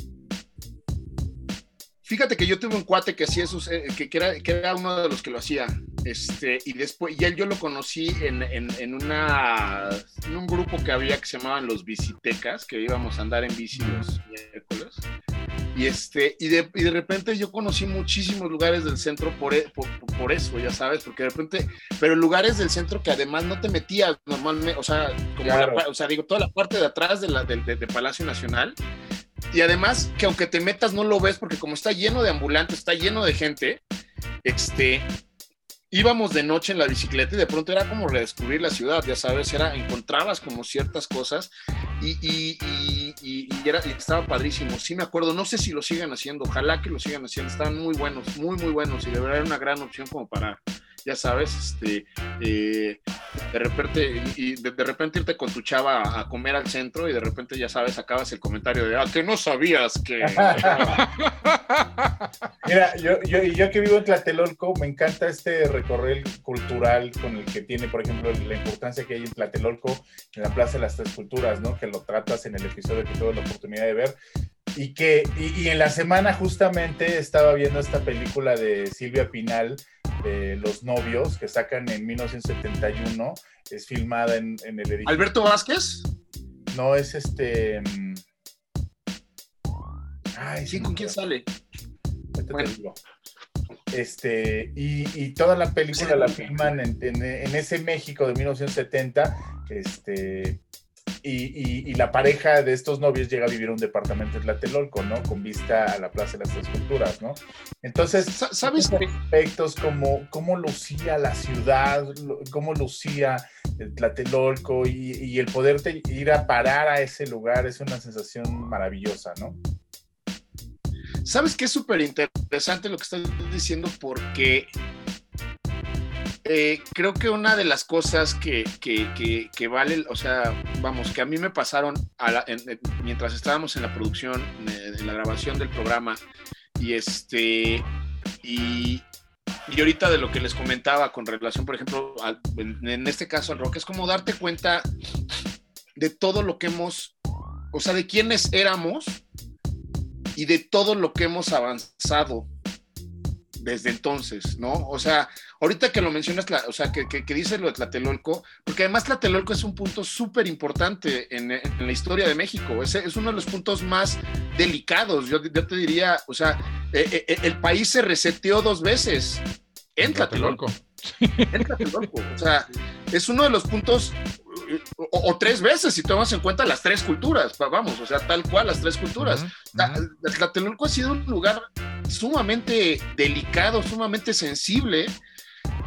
Fíjate que yo tuve un cuate que hacía esos, eh, que, era, que era uno de los que lo hacía. Este, y después, y él yo lo conocí en, en, una, en un grupo que había que se llamaban los Bicitecas, que íbamos a andar en bici los miércoles. Y, este, y, de, y de repente yo conocí muchísimos lugares del centro por, e, por, por, eso, ya sabes, porque de repente, pero lugares del centro que además no te metías normalmente, o sea, como o sea, digo, toda la parte de atrás de, la, de, de Palacio Nacional y además que aunque te metas no lo ves porque como está lleno de ambulantes, está lleno de gente, este, íbamos de noche en la bicicleta y de pronto era como redescubrir la ciudad, ya sabes, era, encontrabas como ciertas cosas y, y, estaba padrísimo. Sí me acuerdo, no sé si lo sigan haciendo, ojalá que lo sigan haciendo, estaban muy buenos, muy, muy buenos y de verdad era una gran opción como para ya sabes, este, eh, de repente, y de, repente irte con tu chava a, comer al centro y de repente, ya sabes, acabas el comentario de, ah, que no sabías que...
Mira, yo, yo, yo que vivo en Tlatelolco, me encanta este recorrer cultural con el que tiene, por ejemplo, la importancia que hay en Tlatelolco, en la Plaza de las Tres Culturas, ¿no? Que lo tratas en el episodio que tuve la oportunidad de ver y que y, en la semana justamente estaba viendo esta película de Silvia Pinal de Los Novios que sacan en 1971 es filmada en, el edificio.
Alberto Vázquez
no es este mm,
ay sí con quién sale
este y, y, toda la película la filman en, en, en, ese México de 1970 este y, la pareja de estos novios llega a vivir en un departamento en Tlatelolco, ¿no? Con vista a la Plaza de las Tres Culturas, ¿no? Entonces, ¿sabes? Aspectos como cómo lucía la ciudad, cómo lucía el Tlatelolco y, y el poderte ir a parar a ese lugar es una sensación maravillosa, ¿no?
¿Sabes qué es súper interesante lo que estás diciendo? Porque eh, creo que una de las cosas que, que, vale, o sea, vamos, que a mí me pasaron mientras estábamos en la producción, en la grabación del programa, y este, y, y ahorita de lo que les comentaba con relación, por ejemplo, en, este caso al rock, es como darte cuenta de todo lo que hemos, o sea, de quiénes éramos y de todo lo que hemos avanzado desde entonces, ¿no? O sea, ahorita que lo mencionas, o sea, que, que, dices lo de Tlatelolco, porque además Tlatelolco es un punto súper importante en, la historia de México, es, es uno de los puntos más delicados, yo, te diría, o sea, eh, eh, el país se reseteó dos veces en Tlatelolco. En Tlatelolco, o sea, es uno de los puntos, o, tres veces, si tomas en cuenta las tres culturas, vamos, o sea, tal cual, las tres culturas. Tlatelolco ha sido un lugar sumamente delicado, sumamente sensible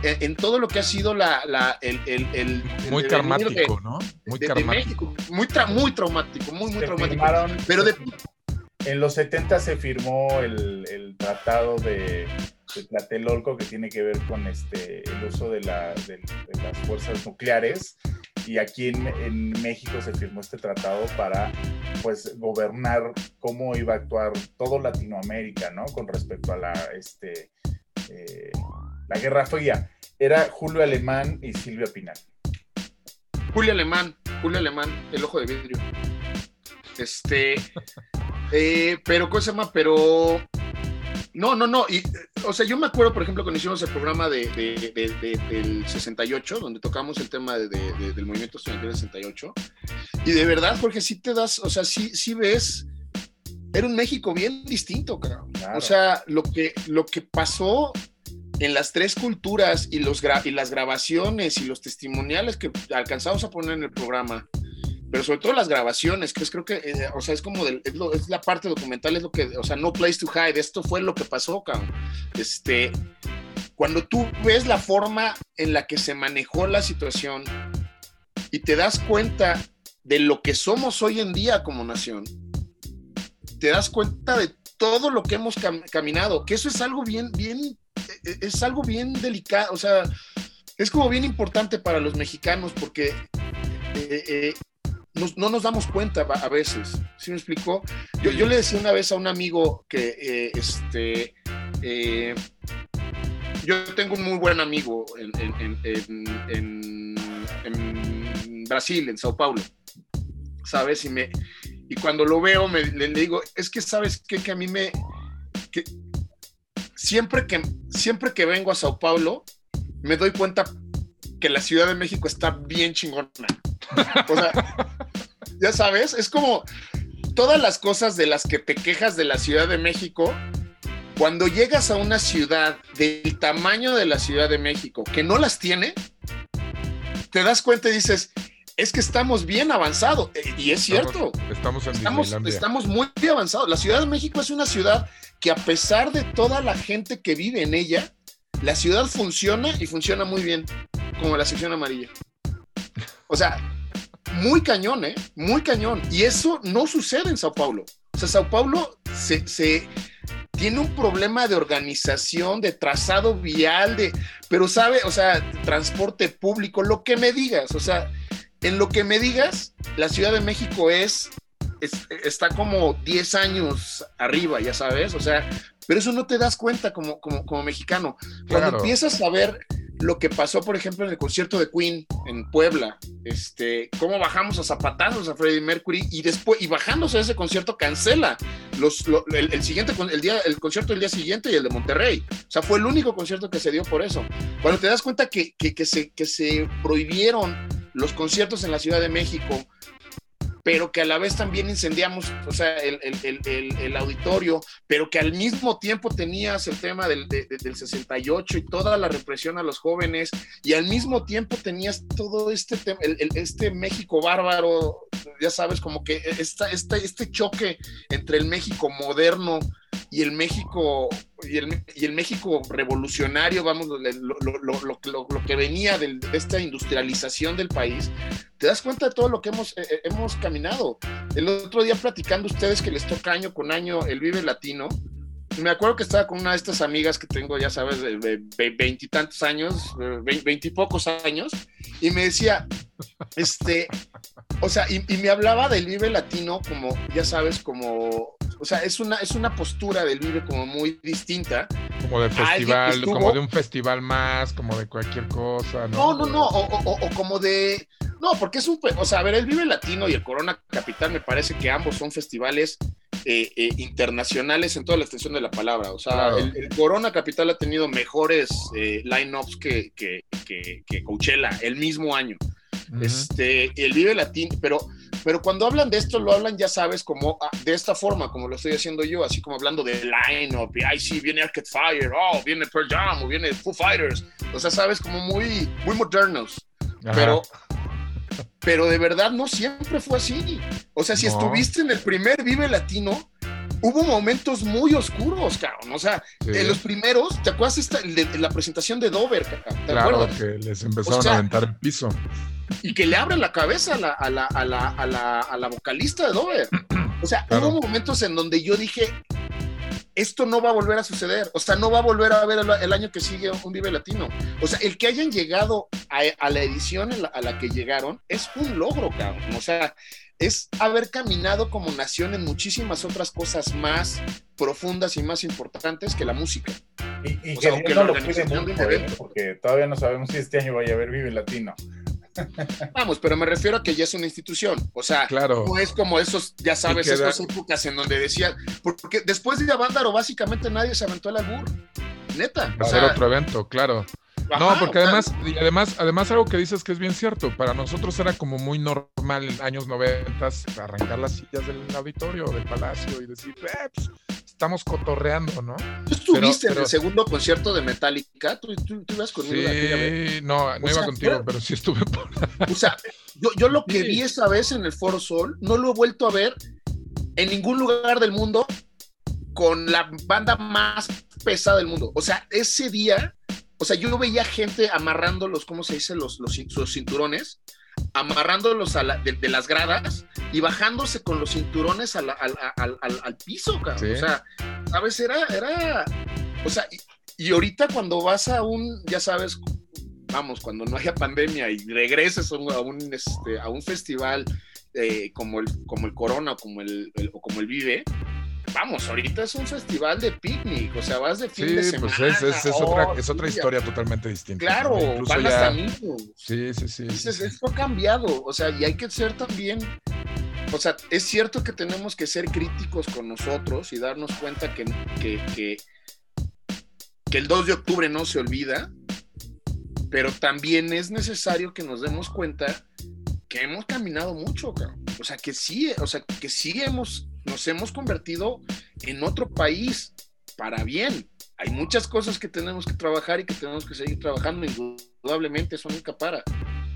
en, todo lo que ha sido la, la el, el,
muy karmático, ¿no?
Muy karmático. muy, muy traumático, muy, muy traumático. Pero de,
en los 70 se firmó el, el tratado de, de, Tlatelolco que tiene que ver con este, el uso de, la, de, las fuerzas nucleares y aquí en, en, México se firmó este tratado para pues gobernar cómo iba a actuar todo Latinoamérica, ¿no? Con respecto a la, este, eh, la Guerra Fría. Era Julio Alemán y Silvia Pinal.
Julio Alemán, Julio Alemán, el ojo de vidrio. Este, eh, pero, ¿cómo se llama? Pero, no, no, no. Y, o sea, yo me acuerdo, por ejemplo, cuando hicimos el programa de, del 68, donde tocamos el tema del movimiento estudiantil del 68. Y de verdad, Jorge, sí te das, o sea, sí, sí ves, era un México bien distinto, claro. O sea, lo que, lo que pasó en las tres culturas y, los y las grabaciones y los testimoniales que alcanzamos a poner en el programa, pero sobre todo las grabaciones, que es creo que, eh, o sea, es como, es, es, la parte documental, es lo que, o sea, no place to hide, esto fue lo que pasó, cabrón. Este, cuando tú ves la forma en la que se manejó la situación y te das cuenta de lo que somos hoy en día como nación, te das cuenta de todo lo que hemos caminado, que eso es algo bien, bien e-, es algo bien delicado, o sea, es como bien importante para los mexicanos porque eh, eh, no nos damos cuenta a veces, ¿sí me explicó? Yo, yo le decía una vez a un amigo que, eh, este, yo tengo un muy buen amigo en, Brasil, en Sao Paulo, ¿sabes? Y, me, y cuando lo veo, me, le, digo, es que sabes qué? que a mí me, siempre que, siempre que vengo a Sao Paulo, me doy cuenta que la Ciudad de México está bien chingona. O sea, ya sabes, es como todas las cosas de las que te quejas de la Ciudad de México, cuando llegas a una ciudad del tamaño de la Ciudad de México que no las tiene, te das cuenta y dices, es que estamos bien avanzados. Y es cierto.
Estamos,
estamos, estamos muy avanzados. La Ciudad de México es una ciudad que a pesar de toda la gente que vive en ella, la ciudad funciona y funciona muy bien, como la sección amarilla. O sea, muy cañón, ¿eh? Muy cañón. Y eso no sucede en Sao Paulo. O sea, Sao Paulo se, se tiene un problema de organización, de trazado vial, de, pero sabe, o sea, transporte público, lo que me digas, o sea, en lo que me digas, la Ciudad de México es está como 10 años arriba, ya sabes, o sea, pero eso no te das cuenta como, como, como mexicano. Cuando empiezas a ver lo que pasó, por ejemplo, en el concierto de Queen en Puebla, este, cómo bajamos a zapatazos a Freddie Mercury y después, y bajándose de ese concierto, cancela los, el, siguiente, el, día, el concierto del día siguiente y el de Monterrey. O sea, fue el único concierto que se dio por eso. Cuando te das cuenta que, que se, que se prohibieron los conciertos en la Ciudad de México, pero que a la vez también incendiamos, o sea, el, el, el, el auditorio, pero que al mismo tiempo tenías el tema del, del 68 y toda la represión a los jóvenes, y al mismo tiempo tenías todo este, este México bárbaro, ya sabes, como que esta, esta, este choque entre el México moderno y el México y el, y el México revolucionario, vamos, lo, lo, lo, que venía de esta industrialización del país, te das cuenta de todo lo que hemos, eh, eh, hemos caminado. El otro día platicando ustedes que les toca año con año el Vive Latino, me acuerdo que estaba con una de estas amigas que tengo, ya sabes, de veintitantos años, veintipocos años, y me decía, este, o sea, y, y, me hablaba del Vive Latino como, ya sabes, como o sea, es una, es una postura del Vive como muy distinta.
Como de festival, como de un festival más, como de cualquier cosa, ¿no?
No, no, no, o, como de... No, porque es un... O sea, a ver, el Vive Latino y el Corona Capital me parece que ambos son festivales eh, eh, internacionales en toda la extensión de la palabra. O sea, el, Corona Capital ha tenido mejores eh, line-ups que, que, que, Coachella el mismo año. Este, el Vive Latino, pero pero cuando hablan de esto, lo hablan, ya sabes, como ah, de esta forma, como lo estoy haciendo yo, así como hablando de line-up, y ay, sí, viene Arcade Fire, oh, viene Pearl Jam, o viene Foo Fighters. O sea, sabes, como muy, muy modernos. pero pero de verdad no siempre fue así. O sea, si estuviste en el primer Vive Latino, hubo momentos muy oscuros, cabrón. O sea, en los primeros, ¿te acuerdas de, la presentación de Dover,
cabrón? claro, que les empezaron a aventar el piso.
Y que le abren la cabeza a la, a la, a la, a la, a la vocalista de Dover. O sea, hubo momentos en donde yo dije, esto no va a volver a suceder. O sea, no va a volver a ver el, año que sigue un Vive Latino. O sea, el que hayan llegado a, la edición a la que llegaron es un logro, cabrón. O sea, es haber caminado como nación en muchísimas otras cosas más profundas y más importantes que la música.
Y, que, no lo mucho, ¿eh? porque todavía no sabemos si este año vaya a haber Vive Latino.
Vamos, pero me refiero a que ya es una institución. O sea, no es como esos, ya sabes, esas épocas en donde decía, porque después de Avándaro básicamente nadie se aventó al albur. Neta.
Ser otro evento, claro. no, porque además, y además, además algo que dices que es bien cierto, para nosotros era como muy normal en años 90 arrancar las sillas del auditorio, del palacio y decir, eh, pues, estamos cotorreando, ¿no?
¿Tú estuviste en el segundo concierto de Metallica? ¿Tú, ibas conmigo?
Sí, no, no iba contigo, pero sí estuve por
O sea, yo, yo lo que vi esa vez en el Foro Sol, no lo he vuelto a ver en ningún lugar del mundo con la banda más pesada del mundo. O sea, ese día, o sea, yo veía gente amarrando los, ¿cómo se dice? Los, los, los cinturones amarrándolos a de, las gradas y bajándose con los cinturones al, piso, cabrón. O sea, ¿sabes? Era, era, o sea, y, ahorita cuando vas a un, ya sabes, vamos, cuando no haya pandemia y regreses a un, este, a un festival eh, como, el, como el Corona o como el, o como el Vive, vamos, ahorita es un festival de picnic, o sea, vas de fin de semana.
Pues es, es, otra, es otra historia totalmente distinta.
Claro, van hasta amigos.
Sí, sí, sí.
esto ha cambiado, o sea, y hay que ser también, o sea, es cierto que tenemos que ser críticos con nosotros y darnos cuenta que, que, que, que el 2 de octubre no se olvida, pero también es necesario que nos demos cuenta que hemos caminado mucho, o sea, que sí, o sea, que sí hemos nos hemos convertido en otro país para bien. Hay muchas cosas que tenemos que trabajar y que tenemos que seguir trabajando, indudablemente, eso nunca para.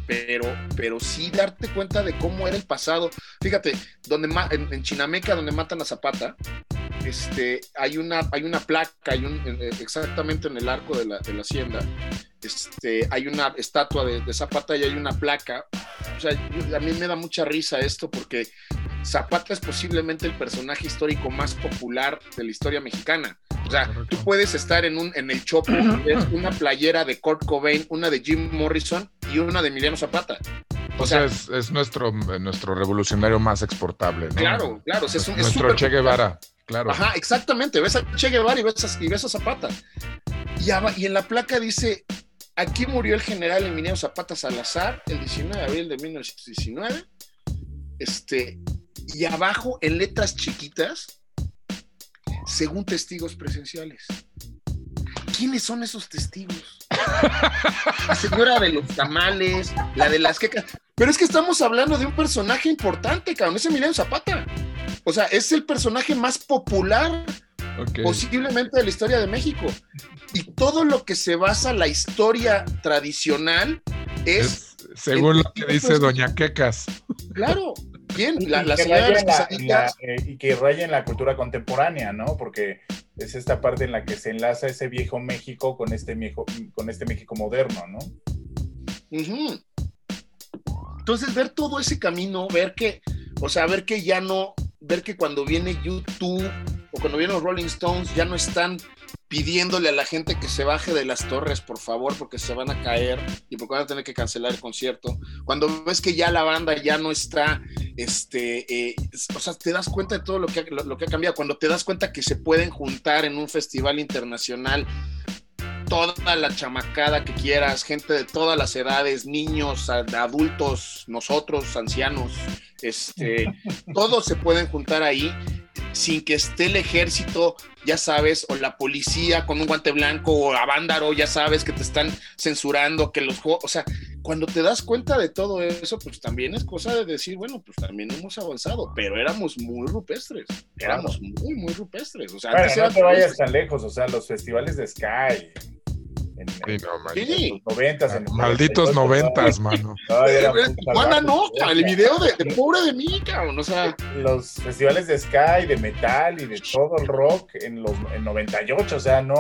Pero, pero sí darte cuenta de cómo era el pasado. Fíjate, donde en, Chinameca, donde matan a Zapata, este, hay, una, hay una placa, hay un, exactamente en el arco de la, de la hacienda, este, hay una estatua de, de, Zapata y hay una placa. O sea, a mí me da mucha risa esto porque Zapata es posiblemente el personaje histórico más popular de la historia mexicana. O sea, tú puedes estar en, un, en el Chopo, es una playera de Kurt Cobain, una de Jim Morrison y una de Emiliano Zapata.
O, sea, es, nuestro, nuestro revolucionario más exportable. ¿no?
Claro, claro. es,
nuestro Che Guevara, claro.
Ajá, exactamente. Ves a Che Guevara y ves a, y ves a Zapata. Y, y en la placa dice, aquí murió el general Emiliano Zapata Salazar el 19 de abril de 1919. Este, y abajo en letras chiquitas, según testigos presenciales. ¿Quiénes son esos testigos? La señora de los tamales, la de las quecas. Pero es que estamos hablando de un personaje importante, cabrón. Es Emiliano Zapata. O sea, es el personaje más popular posiblemente de la historia de México. Y todo lo que se basa la historia tradicional es...
según lo que dice Doña Quecas.
Claro, bien,
la, y, que y que raya en la cultura contemporánea, ¿no? Porque es esta parte en la que se enlaza ese viejo México con este, viejo, con este México moderno, ¿no?
Entonces, ver todo ese camino, ver que, o sea, ver que ya no, ver que cuando viene YouTube o cuando vienen los Rolling Stones ya no están pidiéndole a la gente que se baje de las torres, por favor, porque se van a caer y porque van a tener que cancelar el concierto. Cuando ves que ya la banda ya no está, este, eh, o sea, te das cuenta de todo lo que, lo, que ha cambiado. Cuando te das cuenta que se pueden juntar en un festival internacional toda la chamacada que quieras, gente de todas las edades, niños, adultos, nosotros, ancianos, este, todos se pueden juntar ahí sin que esté el ejército, ya sabes, o la policía con un guante blanco, o a Vándaro, ya sabes, que te están censurando, que los juegos, o sea, cuando te das cuenta de todo eso, pues también es cosa de decir, bueno, pues también hemos avanzado, pero éramos muy rupestres, éramos muy, muy rupestres. O sea,
no te vayas tan lejos, o sea, los festivales de Sky, en, los noventas. En
Malditos noventas, mano.
Buena nota, el video de, pobre de mí, cabrón, o sea.
Los festivales de Sky, de metal y de todo el rock en los en 98, o sea, no,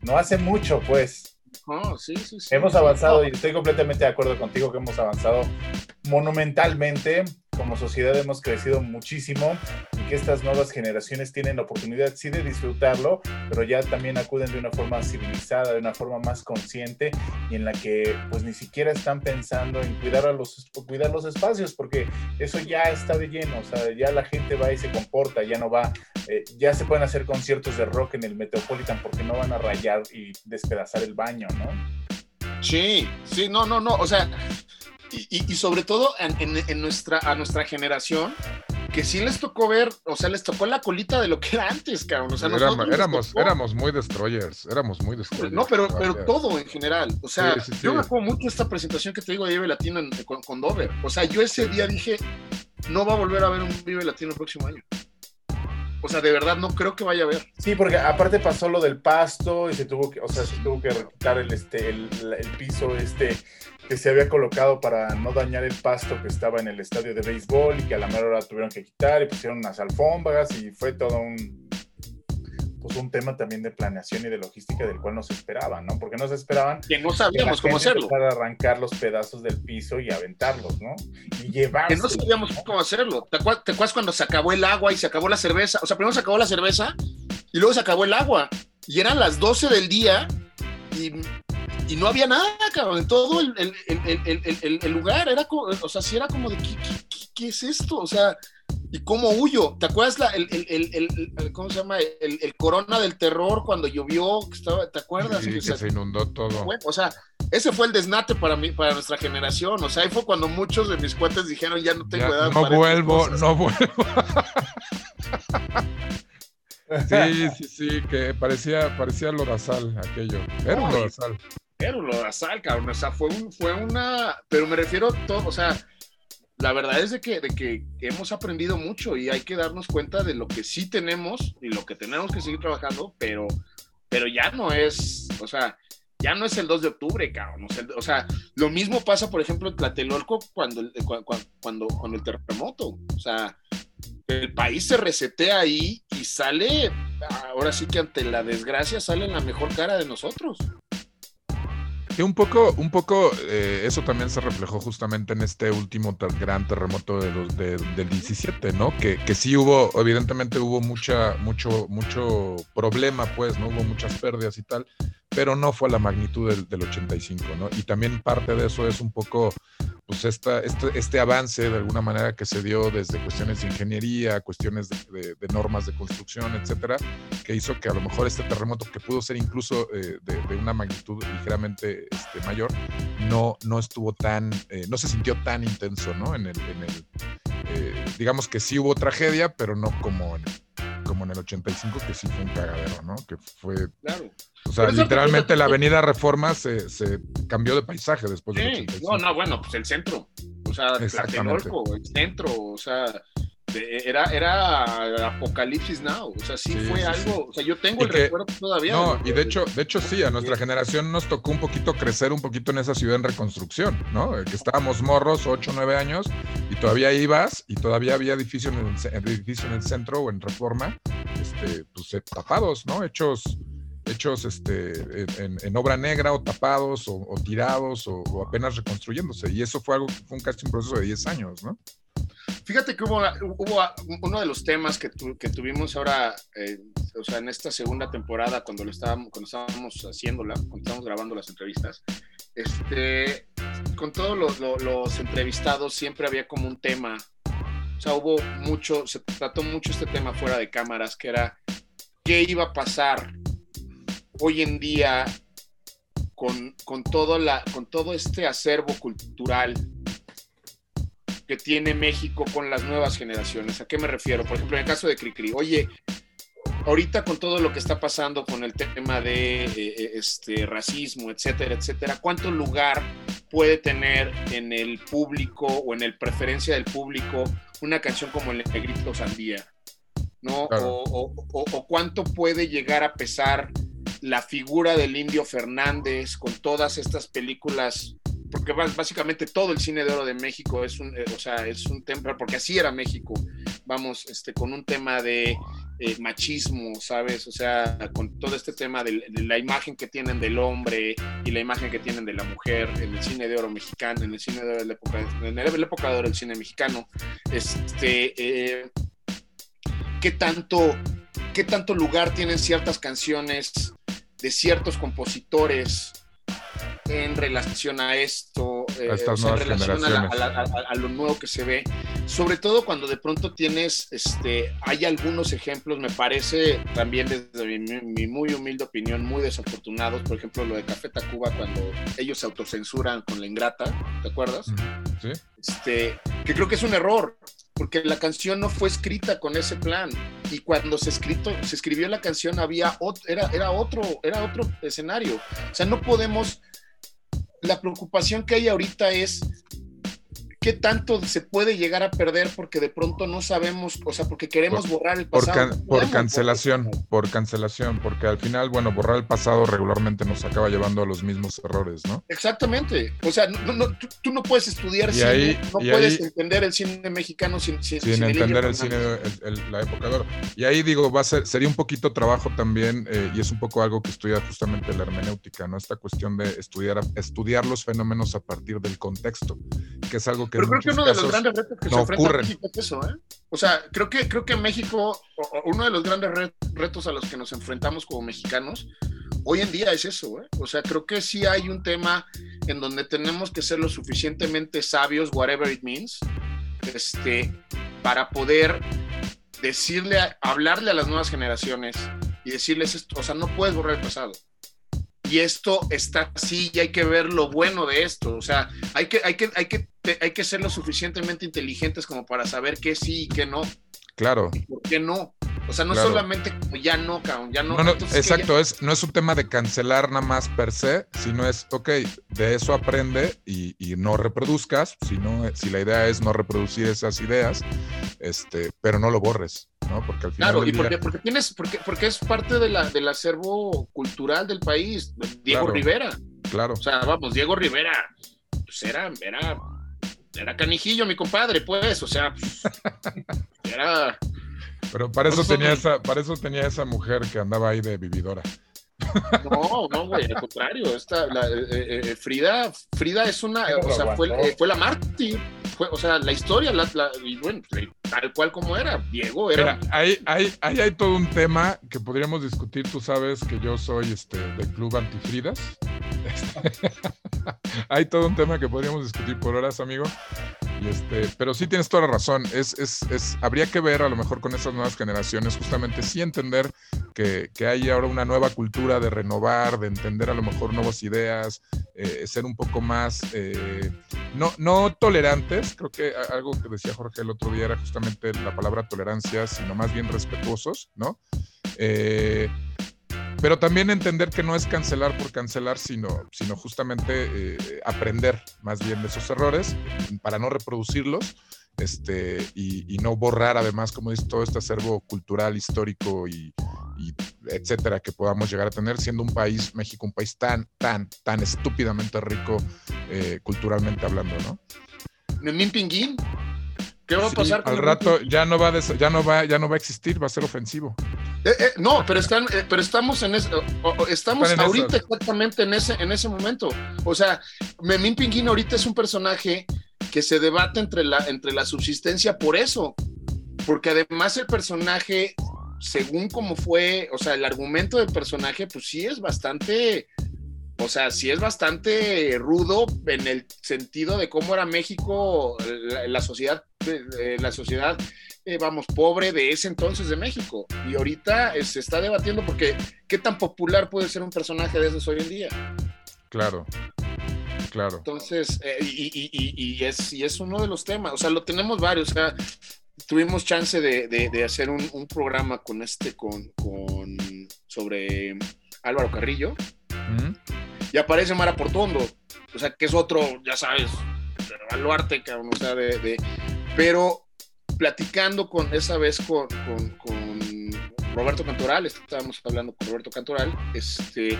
no hace mucho, pues.
Oh, sí, sí, sí.
Hemos avanzado y estoy completamente de acuerdo contigo que hemos avanzado monumentalmente como sociedad hemos crecido muchísimo y que estas nuevas generaciones tienen la oportunidad sí de disfrutarlo, pero ya también acuden de una forma civilizada, de una forma más consciente y en la que pues ni siquiera están pensando en cuidar, a los, cuidar los espacios porque eso ya está de lleno, o sea, ya la gente va y se comporta, ya no va, eh, ya se pueden hacer conciertos de rock en el Metropolitan porque no van a rayar y despedazar el baño, ¿no?
Sí, sí, no, no, no, o sea, y, sobre todo en, nuestra, a nuestra generación, que sí les tocó ver, o sea, les tocó la colita de lo que era antes, cabrón. O sea,
éramos, éramos, muy destroyers, éramos muy destroyers.
No, pero, pero todo en general. O sea, yo me acuerdo mucho esta presentación que te digo de Vive Latino con, con, Dover. O sea, yo ese día dije, no va a volver a ver un Vive Latino el próximo año. O sea, de verdad no creo que vaya a haber.
Sí, porque aparte pasó lo del pasto y se tuvo que, o sea, se tuvo que quitar el, este, el, el piso, este, que se había colocado para no dañar el pasto que estaba en el estadio de béisbol y que a la mera hora tuvieron que quitar y pusieron unas alfombras y fue todo un pues un tema también de planeación y de logística del cual no se esperaban, ¿no? Porque no se esperaban
que no sabíamos cómo hacerlo.
Para arrancar los pedazos del piso y aventarlos, ¿no? Y llevar.
Que no sabíamos cómo hacerlo. ¿Te acuerdas, cuando se acabó el agua y se acabó la cerveza? O sea, primero se acabó la cerveza y luego se acabó el agua. Y eran las 12 del día y y no había nada, cabrón, en todo el, el, lugar, era como, o sea, sí era como de, ¿qué, qué, es esto? O sea, ¿y cómo huyo? ¿Te acuerdas la, el, ¿cómo se llama? El, corona del terror cuando llovió, estaba, ¿te acuerdas?
Sí, que se inundó todo.
o sea, ese fue el desnate para mí, para nuestra generación, o sea, ahí fue cuando muchos de mis cuates dijeron, ya no tengo edad.
No vuelvo, no vuelvo. Sí, sí, sí, que parecía, parecía lodazal aquello. Era un lodazal.
Era un lodazal, cabrón. O sea, fue, un, fue una. Pero me refiero a todo, o sea, la verdad es de que, de que hemos aprendido mucho y hay que darnos cuenta de lo que sí tenemos y lo que tenemos que seguir trabajando, pero, pero ya no es, o sea, ya no es el 2 de octubre, cabrón. O sea, lo mismo pasa, por ejemplo, en Tlatelolco cuando, cuando, cuando, cuando el terremoto. O sea, el país se resetea ahí y sale, ahora sí que ante la desgracia sale la mejor cara de nosotros.
Que un poco, un poco eh, eso también se reflejó justamente en este último gran terremoto de los, del 17, ¿no? Que, que sí hubo, evidentemente hubo mucha, mucho, mucho problema, pues, ¿no? Hubo muchas pérdidas y tal, pero no fue la magnitud del, del 85, ¿no? Y también parte de eso es un poco pues esta, este, este, avance de alguna manera que se dio desde cuestiones de ingeniería, cuestiones de, normas de construcción, etcétera, que hizo que a lo mejor este terremoto, que pudo ser incluso eh, de, una magnitud ligeramente este, mayor, no, no estuvo tan, eh, no se sintió tan intenso, ¿no? En el, en el eh, digamos que sí hubo tragedia, pero no como en, como en el 85, que sí fue un cagadero, ¿no? Que fue. Claro. O sea, literalmente la Avenida Reforma se, se, cambió de paisaje después del 85.
No, no, bueno, pues el centro. O sea, el centro, o sea, era, era Apocalipsis Now, o sea, sí, fue algo, o sea, yo tengo el recuerdo todavía.
No, y de hecho, de hecho sí, a nuestra generación nos tocó un poquito crecer un poquito en esa ciudad en reconstrucción, ¿no? Que estábamos morros, 8, 9 años, y todavía ibas, y todavía había edificios en el, edificio en el centro o en Reforma, este, pues eh, tapados, ¿no? Hechos hechos este, en, obra negra o tapados o, tirados o, o, apenas reconstruyéndose. Y eso fue algo que fue un casi un proceso de 10 años, ¿no?
Fíjate que hubo, hubo uno de los temas que, que tuvimos ahora, eh, o sea, en esta segunda temporada, cuando, lo estábamos, cuando estábamos haciéndola, cuando estábamos grabando las entrevistas, este, con todos los, los, entrevistados siempre había como un tema, o sea, hubo mucho, se trató mucho este tema fuera de cámaras, que era qué iba a pasar hoy en día con, con, todo, la, con todo este acervo cultural que tiene México con las nuevas generaciones. ¿A qué me refiero? Por ejemplo, en el caso de Cricri, oye, ahorita con todo lo que está pasando con el tema de eh, eh, este, racismo, etcétera, etcétera, ¿cuánto lugar puede tener en el público o en el preferencia del público una canción como El Negrito Sandía? ¿No? O, o, cuánto puede llegar a pesar la figura del indio Fernández, con todas estas películas porque básicamente todo el cine de oro de México es un, eh, o sea, es un tema, porque así era México, vamos, este, con un tema de eh, machismo, ¿sabes? O sea, con todo este tema de, la imagen que tienen del hombre y la imagen que tienen de la mujer en el cine de oro mexicano, en el cine de oro de la época, en la época de oro del cine mexicano, este, eh, ¿qué tanto, qué tanto lugar tienen ciertas canciones de ciertos compositores? En relación a esto,
eh, en relación
a, lo nuevo que se ve, sobre todo cuando de pronto tienes, este, hay algunos ejemplos, me parece también desde mi, muy humilde opinión, muy desafortunados, por ejemplo lo de Café Tacuba cuando ellos se autocensuran con la ingrata, ¿te acuerdas? Sí. Este, que creo que es un error, porque la canción no fue escrita con ese plan. Y cuando se escrito se escribió la canción había otro, era, era otro era otro escenario. O sea no podemos la preocupación que hay ahorita es qué tanto se puede llegar a perder porque de pronto no sabemos, o sea, porque queremos borrar el
pasado. Por, cancelación, por cancelación, porque al final, bueno, borrar el pasado regularmente nos acaba llevando a los mismos errores, ¿no?
Exactamente. O sea, tú, no puedes estudiar cine, no puedes entender el cine mexicano sin,
sin, entender el cine, la época de oro. Y ahí digo, va a ser, sería un poquito trabajo también, eh, y es un poco algo que estudia justamente la hermenéutica, ¿no? Esta cuestión de estudiar, estudiar los fenómenos a partir del contexto, que es algo
pero creo que uno de los grandes retos que se enfrenta a México es eso, ¿eh? O sea, creo que, creo que México, uno de los grandes retos a los que nos enfrentamos como mexicanos, hoy en día es eso, ¿eh? O sea, creo que sí hay un tema en donde tenemos que ser lo suficientemente sabios, whatever it means, este, para poder decirle, hablarle a las nuevas generaciones y decirles esto, o sea, no puedes borrar el pasado y esto está así y hay que ver lo bueno de esto. O sea, hay que, hay que, hay que, hay que ser lo suficientemente inteligentes como para saber qué sí y qué no.
Claro.
¿Por qué no? O sea, no solamente como ya no, ya no.
exacto, es, no es un tema de cancelar nada más per se, sino es, ok, de eso aprende y, no reproduzcas, sino, si la idea es no reproducir esas ideas, este, pero no lo borres, ¿no? Porque al final.
Claro, y porque, porque, tienes, porque, porque es parte de la, del acervo cultural del país, Diego Rivera.
Claro.
O sea, vamos, Diego Rivera, pues era, era, era canijillo, mi compadre, pues, o sea, pues, era
pero para eso, tenía esa, para eso tenía esa mujer que andaba ahí de vividora.
No, no, güey, al contrario. Esta, la, eh, eh, eh, Frida, Frida es una, o sea, fue, fue la mártir. O sea, la historia, la, bueno, tal cual como era. Diego era.
Mira, ahí, hay todo un tema que podríamos discutir. Tú sabes que yo soy este, del club Antifridas. hay todo un tema que podríamos discutir por horas, amigo. Este, pero sí tienes toda la razón. Es, es, es, habría que ver a lo mejor con estas nuevas generaciones, justamente sí entender que, que, hay ahora una nueva cultura de renovar, de entender a lo mejor nuevas ideas, eh, ser un poco más, eh, no, no tolerantes, creo que algo que decía Jorge el otro día era justamente la palabra tolerancia, sino más bien respetuosos, ¿no? Eh, pero también entender que no es cancelar por cancelar, sino, sino justamente eh, aprender más bien de esos errores para no reproducirlos este, y, no borrar además, como dice, todo este acervo cultural, histórico y, etcétera que podamos llegar a tener, siendo un país, México, un país tan, tan, tan estúpidamente rico eh, culturalmente hablando, ¿no?
Pinguín, ¿Qué va a pasar?
al rato ya no va ya no va ya no va a existir, va a ser ofensivo.
Eh, eh, no, pero están, eh, pero estamos en ese, estamos ahorita exactamente en ese, en ese momento. O sea, Memín Pinguín ahorita es un personaje que se debate entre la, entre la subsistencia por eso, porque además el personaje, según como fue, o sea, el argumento del personaje, pues sí es bastante o sea, sí es bastante rudo en el sentido de cómo era México, la, sociedad, la sociedad, eh, vamos, pobre de ese entonces de México. Y ahorita eh, se está debatiendo porque qué tan popular puede ser un personaje de esos hoy en día.
Claro, claro.
Entonces, eh, y, es, y es uno de los temas, o sea, lo tenemos varios, o sea, tuvimos chance de, hacer un, programa con este, con, con, sobre Álvaro Carrillo. Y aparece Mara Portondo, o sea, que es otro, ya sabes, baluarte, cabrón, o sea, de, Pero platicando con esa vez con, con, Roberto Cantoral, estábamos hablando con Roberto Cantoral, este,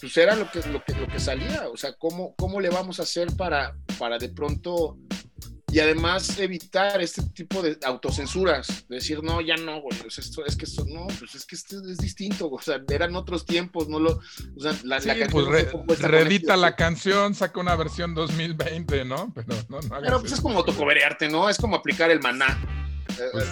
pues era lo que, lo que, lo que salía, o sea, ¿cómo, cómo le vamos a hacer para, para de pronto y además evitar este tipo de autocensuras, decir, no, ya no, güey, pues esto, es que esto, no, pues es que esto es distinto, o sea, eran otros tiempos, no lo, o sea, la,
sí, pues reedita la canción, saca una versión 2020, ¿no? Pero no, no
Pero pues es como autocoberearte, ¿no? Es como aplicar el maná. Pues,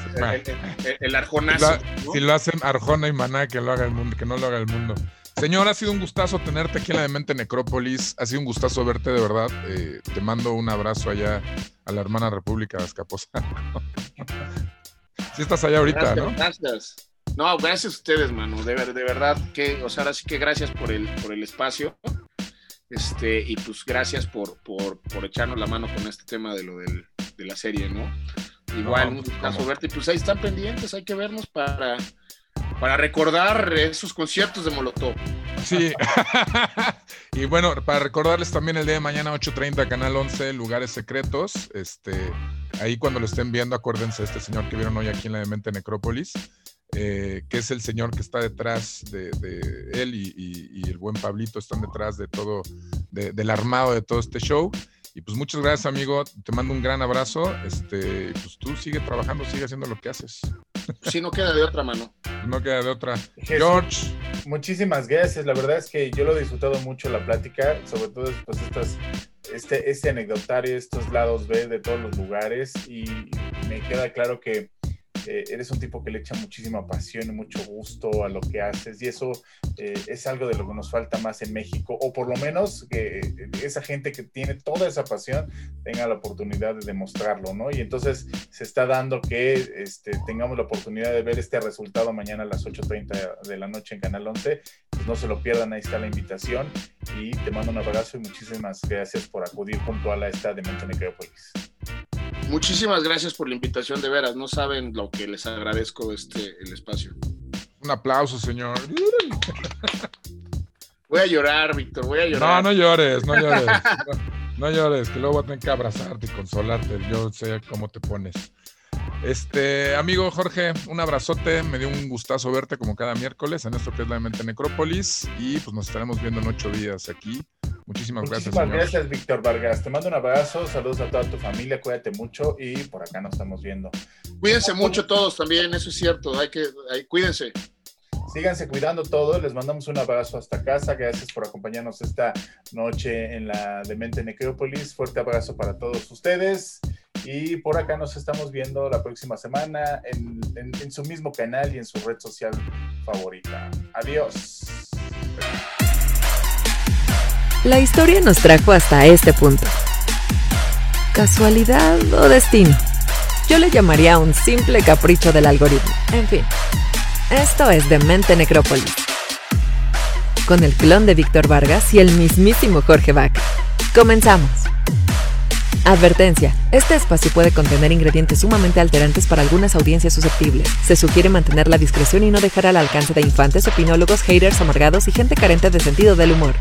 el, el, arjonazo.
Si lo hacen Arjona y Maná, que lo haga el mundo, que no lo haga el mundo. Señor, ha sido un gustazo tenerte aquí en la Demente Necrópolis. Ha sido un gustazo verte de verdad. Eh, te mando un abrazo allá a la hermana República de Escaposa. sí estás allá ahorita,
¿no? Gracias. No, gracias a ustedes, mano. De, de verdad que, o sea, ahora sí que gracias por el, por el espacio. Este, y pues gracias por, por, por echarnos la mano con este tema de lo del, de la serie, ¿no? Igual, un gustazo verte. Y pues ahí están pendientes, hay que vernos para para recordar esos conciertos de Molotov.
Sí. y bueno, para recordarles también el día de mañana 8.30, Canal 11, Lugares Secretos. Este, ahí cuando lo estén viendo, acuérdense de este señor que vieron hoy aquí en la Demente Necrópolis, eh, que es el señor que está detrás de, él y, el buen Pablito están detrás de todo, del armado de todo este show. Y pues muchas gracias, amigo. Te mando un gran abrazo. Este, pues tú sigue trabajando, sigue haciendo lo que haces.
Sí, no queda de otra mano.
No queda de otra. George.
Muchísimas gracias. La verdad es que yo lo he disfrutado mucho la plática, sobre todo pues estas, este, este anecdotario, estos lados B de todos los lugares. Y me queda claro que eh, eres un tipo que le echa muchísima pasión y mucho gusto a lo que haces y eso eh, es algo de lo que nos falta más en México o por lo menos que eh, esa gente que tiene toda esa pasión tenga la oportunidad de demostrarlo, ¿no? Y entonces se está dando que este, tengamos la oportunidad de ver este resultado mañana a las 8.30 de la noche en Canal 11. Pues no se lo pierdan, ahí está la invitación y te mando un abrazo y muchísimas gracias por acudir puntual a esta de Necrópolis.
Muchísimas gracias por la invitación, de veras. No saben lo que les agradezco este el espacio.
Un aplauso, señor.
Voy a llorar, Víctor, voy a llorar.
No, no llores, no llores. No, llores, que luego voy a tener que abrazarte y consolarte. Yo sé cómo te pones. Este, amigo Jorge, un abrazote. Me dio un gustazo verte como cada miércoles en esto que es la Mente Necrópolis. Y pues nos estaremos viendo en ocho días aquí Muchísimas, gracias.
Muchísimas gracias, Víctor Vargas. Te mando un abrazo, saludos a toda tu familia, cuídate mucho y por acá nos estamos viendo.
Cuídense mucho todos también, eso es cierto, hay que, cuídense.
Síganse cuidando todos, les mandamos un abrazo hasta casa, gracias por acompañarnos esta noche en la Demente Necrópolis, fuerte abrazo para todos ustedes y por acá nos estamos viendo la próxima semana en, en su mismo canal y en su red social favorita. Adiós.
La historia nos trajo hasta este punto. ¿Casualidad o destino? Yo le llamaría un simple capricho del algoritmo. En fin, esto es Demente Necrópolis. Con el clon de Víctor Vargas y el mismísimo Jorge Bach. Comenzamos. Advertencia. Este espacio puede contener ingredientes sumamente alterantes para algunas audiencias susceptibles. Se sugiere mantener la discreción y no dejar al alcance de infantes, opinólogos, haters amargados y gente carente de sentido del humor.